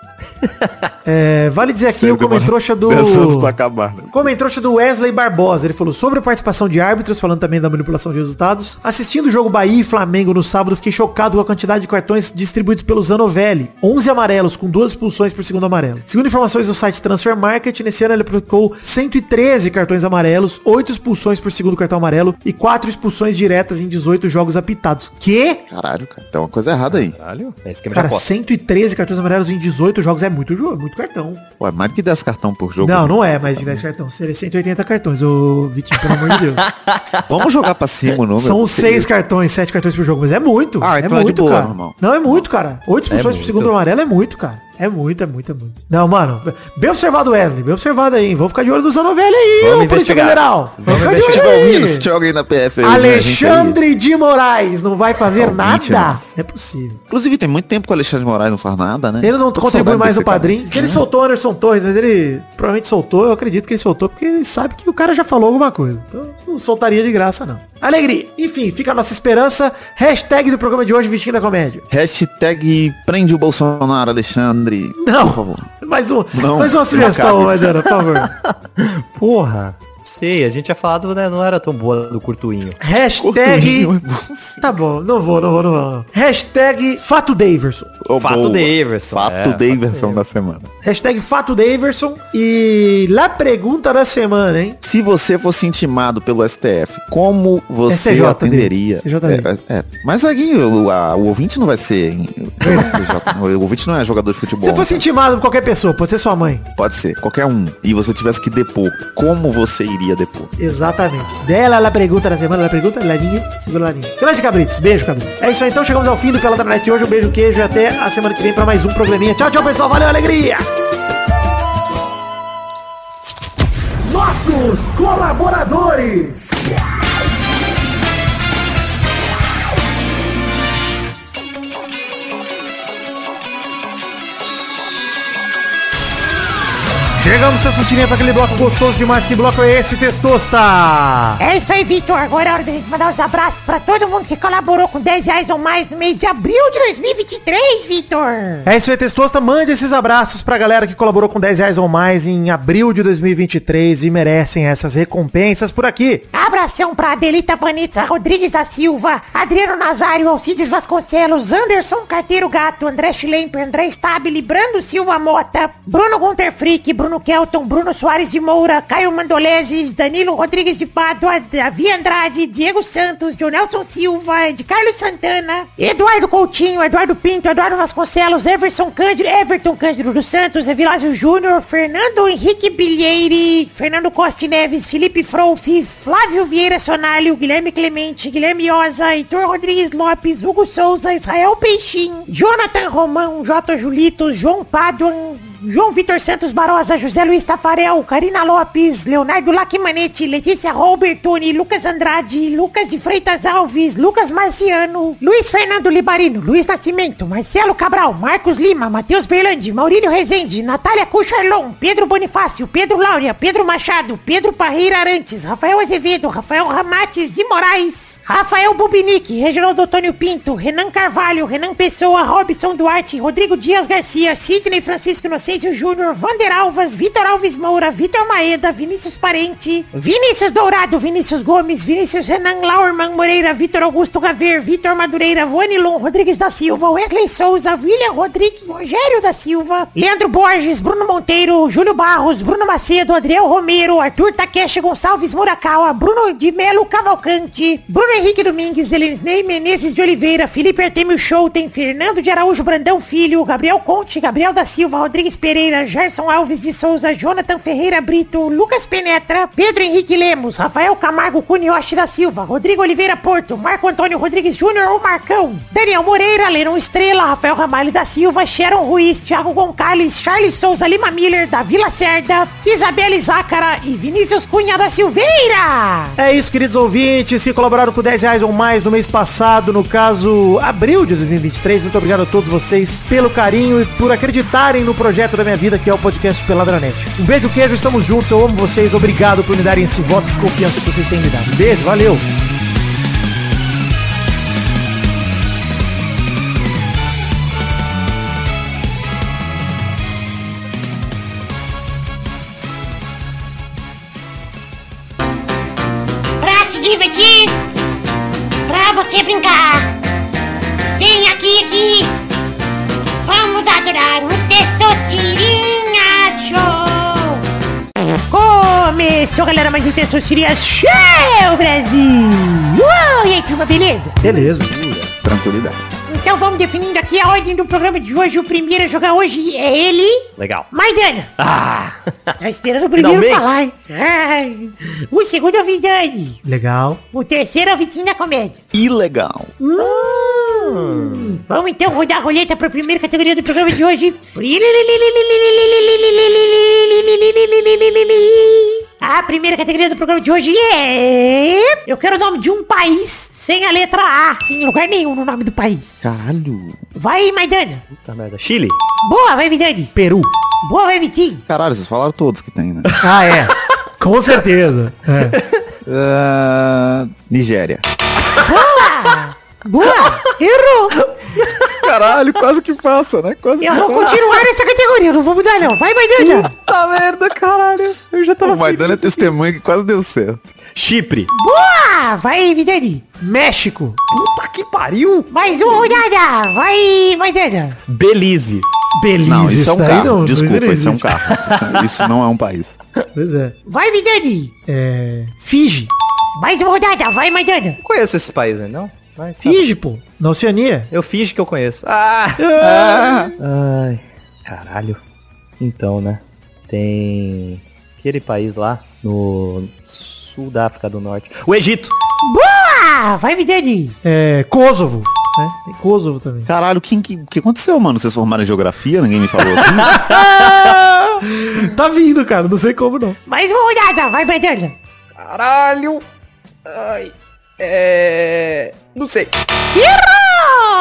É, vale dizer aqui Sério, o comentrouxa do... 10 anos pra acabar. né? Comentrouxa do Wesley Barbosa. Ele falou sobre a participação de árbitros, falando também da manipulação de resultados. Assistindo o jogo Bahia e Flamengo no sábado, fiquei chocado com a quantidade de cartões distribuídos pelo Zanovelli. 11 amarelos, com duas expulsões por segundo amarelo. Segundo informações do site Transfer Market, nesse ano ele aplicou 113 cartões amarelos, 8 expulsões por segundo cartão amarelo e 4 expulsões diretas em 18 jogos apitados. Que? Caralho, cara. Uma coisa errada aí. Caralho. É esquema Cara, de aposta. 113 cartões amarelos em 18 jogos é muito jogo, é muito cartão. Ué, mais do que 10 cartão por jogo. Não, não é mais de 10 cartões. Seria 180 cartões, ô Vitinho, pelo amor de Deus. Vamos jogar pra cima o número. São porque- 6 cartões, 7 cartões por jogo, mas é muito. Ah, é então é de muito, boa, cara. normal. Não, é muito, cara. 8 expulsões por muito. segundo amarelo é muito, cara. É muito, é muito, é muito. Não, mano, bem observado, Wesley. Bem observado aí. hein? Vamos ficar de olho do Zanovelli aí, Vamos ô Polícia investigar. Federal. Vamos tiver ouvindo, aí. se tiver alguém na PF aí, gente aí. Alexandre de Moraes não vai fazer nada? nossa. É possível. Inclusive, tem muito tempo que o Alexandre de Moraes não faz nada, né? Ele não Tô contribui mais no cara. padrinho. Ele soltou o Anderson Torres, mas ele provavelmente soltou. Eu acredito que ele soltou porque ele sabe que o cara já falou alguma coisa. Então não soltaria de graça, não. Alegria. Enfim, fica a nossa esperança. Hashtag do programa de hoje, Vestindo da Comédia. Hashtag prende o Bolsonaro, Alexandre. Não. Por favor. Mais, um, Não, mais uma sugestão. Maidana, por favor. Porra. Sei, a gente tinha falado, né? Não era tão boa do curtuinho. Hashtag... Cortuinho é bom, sim. Tá bom, não vou, não vou, não vou. Hashtag Fato Daverson. Ô, Fato boa. Daverson, Fato é, fato Daverson da semana. Hashtag Fato Daverson. E lá pergunta da semana, hein? Se você fosse intimado pelo STF, como você STJ atenderia? dele. É, é, mas aqui o, a- o ouvinte não vai ser. STJ, o ouvinte não é jogador de futebol. Se fosse intimado por qualquer pessoa, pode ser sua mãe. Pode ser, qualquer um. E você tivesse que depor, como você iria depor? Exatamente. Dela, ela pergunta da semana, ela pergunta, Larinha, segura Larinha. Grande Cabritos, beijo Cabritos. É isso aí, então chegamos ao fim do Pelada na Net hoje. Um beijo, queijo e até a semana que vem pra mais um programinha. Tchau, tchau, pessoal. Valeu, alegria! Nossos colaboradores! Chegamos, Testostirinha, para aquele bloco gostoso demais. Que bloco é esse, Testosta? É isso aí, Vitor. Agora é hora de mandar os abraços pra todo mundo que colaborou com 10 reais ou mais no mês de abril de 2023, Vitor. É isso aí, Testosta. Mande esses abraços pra galera que colaborou com 10 reais ou mais em abril de 2023 e merecem essas recompensas por aqui. Abração pra Adelita Vanessa Rodrigues da Silva, Adriano Nazário, Alcides Vasconcelos, Anderson Carteiro Gato, André Schlemper, André Stabile, Brando Silva Mota, Bruno Gunter Frick, Bruno Kelton, Bruno Soares de Moura, Caio Mandoleses, Danilo Rodrigues de Pádua, Davi Andrade, Diego Santos, Jonelson Silva, de Carlos Santana, Eduardo Coutinho, Eduardo Pinto, Eduardo Vasconcelos, Everson Cândido, Everton Cândido dos Santos, Evilásio Júnior, Fernando Henrique Bilheire, Fernando Costa Neves, Felipe Frouf, Flávio Vieira Sonalho, Guilherme Clemente, Guilherme Oza, Heitor Rodrigues Lopes, Hugo Souza, Israel Peixinho, Jonathan Romão, J. Julitos, João Paduan, João Vitor Santos Barosa, José Luiz Tafarel, Karina Lopes, Leonardo Lacmanete, Letícia Robertoni, Lucas Andrade, Lucas de Freitas Alves, Lucas Marciano, Luiz Fernando Libarino, Luiz Nascimento, Marcelo Cabral, Marcos Lima, Matheus Berlandi, Maurílio Rezende, Natália Cucharlon, Pedro Bonifácio, Pedro Laura, Pedro Machado, Pedro Parreira Arantes, Rafael Azevedo, Rafael Ramates de Moraes, Rafael Bubinic, Reginaldo Antônio Pinto, Renan Carvalho, Renan Pessoa, Robson Duarte, Rodrigo Dias Garcia, Sidney Francisco Inocêncio Júnior, Vander Alvas, Vitor Alves Moura, Vitor Maeda, Vinícius Parente, Vinícius Dourado, Vinícius Gomes, Vinícius Renan Laurman Moreira, Vitor Augusto Gaver, Vitor Madureira, Vanilon Rodrigues da Silva, Wesley Souza, William Rodrigues, Rogério da Silva, Leandro Borges, Bruno Monteiro, Júlio Barros, Bruno Macedo, Adriel Romero, Arthur Takeshi Gonçalves Murakawa, Bruno de Melo Cavalcante, Bruno Henrique Domingues, Elisnei Menezes de Oliveira, Felipe Artemio Schouten, Fernando de Araújo Brandão Filho, Gabriel Conte, Gabriel da Silva, Rodrigues Pereira, Gerson Alves de Souza, Jonathan Ferreira Brito, Lucas Penetra, Pedro Henrique Lemos, Rafael Camargo Cunioche da Silva, Rodrigo Oliveira Porto, Marco Antônio Rodrigues Júnior ou Marcão, Daniel Moreira, Leron Estrela, Rafael Ramalho da Silva, Sharon Ruiz, Thiago Gonçalves, Charles Souza Lima Miller, da Vila Cerda, Isabelle Zácara e Vinícius Cunha da Silveira. É isso, queridos ouvintes, que colaboraram com 10 reais ou mais no mês passado, no caso, abril de 2023. Muito obrigado a todos vocês pelo carinho e por acreditarem no projeto da minha vida, que é o podcast Peladranet. Um beijo, queijo, estamos juntos, eu amo vocês, obrigado por me darem esse voto de confiança que vocês têm me dado. Um beijo, valeu! Brincar. Vem aqui, aqui. Vamos adorar o Testosterinha Show. Começou, galera, mais um Testosterinha Show, Brasil. Uou, e aí, turma, beleza? Beleza. Tranquilidade. Então vamos definindo aqui a ordem do programa de hoje. O primeiro a jogar hoje é ele, Legal. Maidana. Ah! Tá esperando o primeiro Finalmente. falar, hein? Ai. O segundo é o Vidani. Legal. O terceiro é o Vitinho da Comédia. Ilegal. Hum. Vamos então rodar a roleta para a primeira categoria do programa de hoje. A primeira categoria do programa de hoje é... Eu quero o nome de um país sem a letra A em lugar nenhum no nome do país. Caralho. Vai, Maidana. Puta merda. Chile. Boa, vai, Vidani. Peru. Boa, vai, Vitinho. Caralho, vocês falaram todos que tem, né? Ah, é. Com certeza. É. Ah, Nigéria. Boa. Boa. Errou. Caralho, quase que passa, né? Quase Eu vou continuar nessa categoria, não vou mudar não. Vai, Maidana. Puta merda, caralho. Eu já tava O Maidana é testemunha que quase deu certo. Chipre. Boa. Vai, Vidani. México. Puta que pariu. Mais uma rodada. Vai, Maidana. Belize. Belize. Não, isso é um carro. não- Desculpa, isso é um carro. Isso- Isso não é um país. Pois é. Vai, Vidani. É. Fiji. Mais uma rodada. Vai, Maidana. Não conheço esse país, né? Não? Mas, tá Fiji, pô. Na Oceania. Eu finge que eu conheço. Ah! Ai, caralho. Então, né? Tem aquele país lá no sul da África do Norte. O Egito. Boa. Vai, Vidani. É. Kosovo. Né? Tem Kosovo também. Caralho, o que, que, que aconteceu, mano? Vocês formaram em geografia? Ninguém me falou aqui? Tá vindo, cara. Não sei como não. Mais uma rodada. Vai, Maidana. Caralho. Ai. É. Não sei. Errou!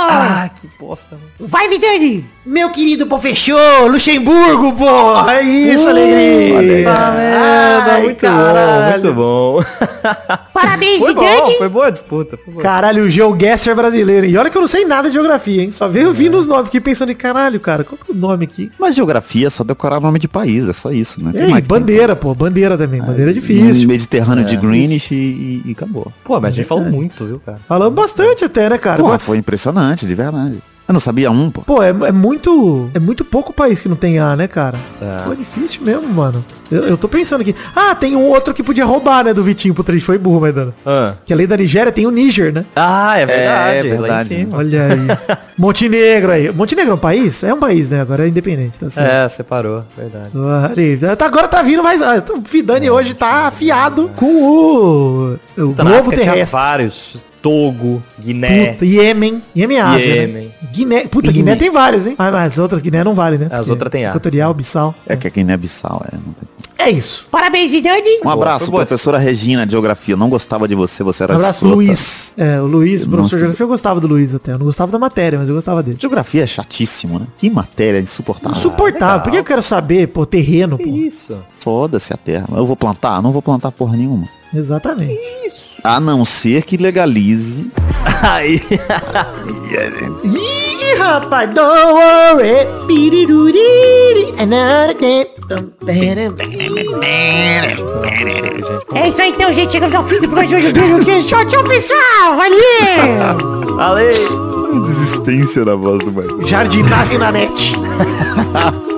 Ah, que bosta. mano. Vai, Vidani. Meu querido, pô, fechou! Luxemburgo, pô! É isso, alegria! Tá merda, Ai, muito caralho. bom, muito bom. Parabéns, Foi bom, foi boa a disputa. Foi boa. Caralho, o GeoGuessr brasileiro. E olha que eu não sei nada de geografia, hein? Só veio vindo os nomes. Fiquei pensando em caralho, cara, qual que é o nome aqui? Mas geografia é só decorar nome de país, é só isso, né? Ei, que tem. bandeira, pô. Bandeira também. Bandeira é difícil. Mediterrâneo de É, Greenwich e, e- e acabou. Pô, mas a gente falou muito, viu, cara? Falamos bastante até, né, cara? Pô, Agora- foi impressionante, de verdade. Eu não sabia um, pô. Pô, é, é muito. É muito pouco país que não tem A, né, cara? É. Pô, é difícil mesmo, mano. Eu, eu tô pensando aqui. Ah, tem um outro que podia roubar, né, do Vitinho pro 3. Foi burro, mas dando. Ah, Que além da Nigéria tem o Níger, né? Ah, é verdade. É Lá em verdade. cima. Olha aí. Montenegro aí. Montenegro é um país? É um país, né? Agora é independente, tá certo. É, separou, verdade. Aí. Tá- Agora tá vindo mais. ah, O Vidani hoje tá afiado com o, o Então, globo África tinha terrestre. vários. Togo, Guiné. Puta, Iêmen. Iêmen é Ásia, Iêmen. né? Guiné. Puta, Guiné tem vários, hein? Mas, mas as outras Guiné não valem, né? As Porque outras tem A. Equatorial, Bissau. É que aqui não é Bissau, é. Não tem... É isso. Parabéns, Vidani. Um abraço, boa. professora Regina de Geografia. Não gostava de você, você era Um abraço, escrota. Luiz. É, o Luiz, o professor de geografia, eu gostava do Luiz até. Eu não gostava da matéria, mas eu gostava dele. Geografia é chatíssimo, né? Que matéria insuportável. Insuportável. Por que eu quero saber, pô, terreno, Que pô? isso? Foda-se a terra. Eu vou plantar? Não vou plantar porra nenhuma. Exatamente. A não ser que legalize. Aí. Ih, rapaz, don't worry. Biriruriri, another day. É isso aí, então, gente. Chegamos ao fim do programa de hoje. Tchau, tchau, pessoal. Valeu. Valeu. Desistência na voz do Mario. Jardinagem na net.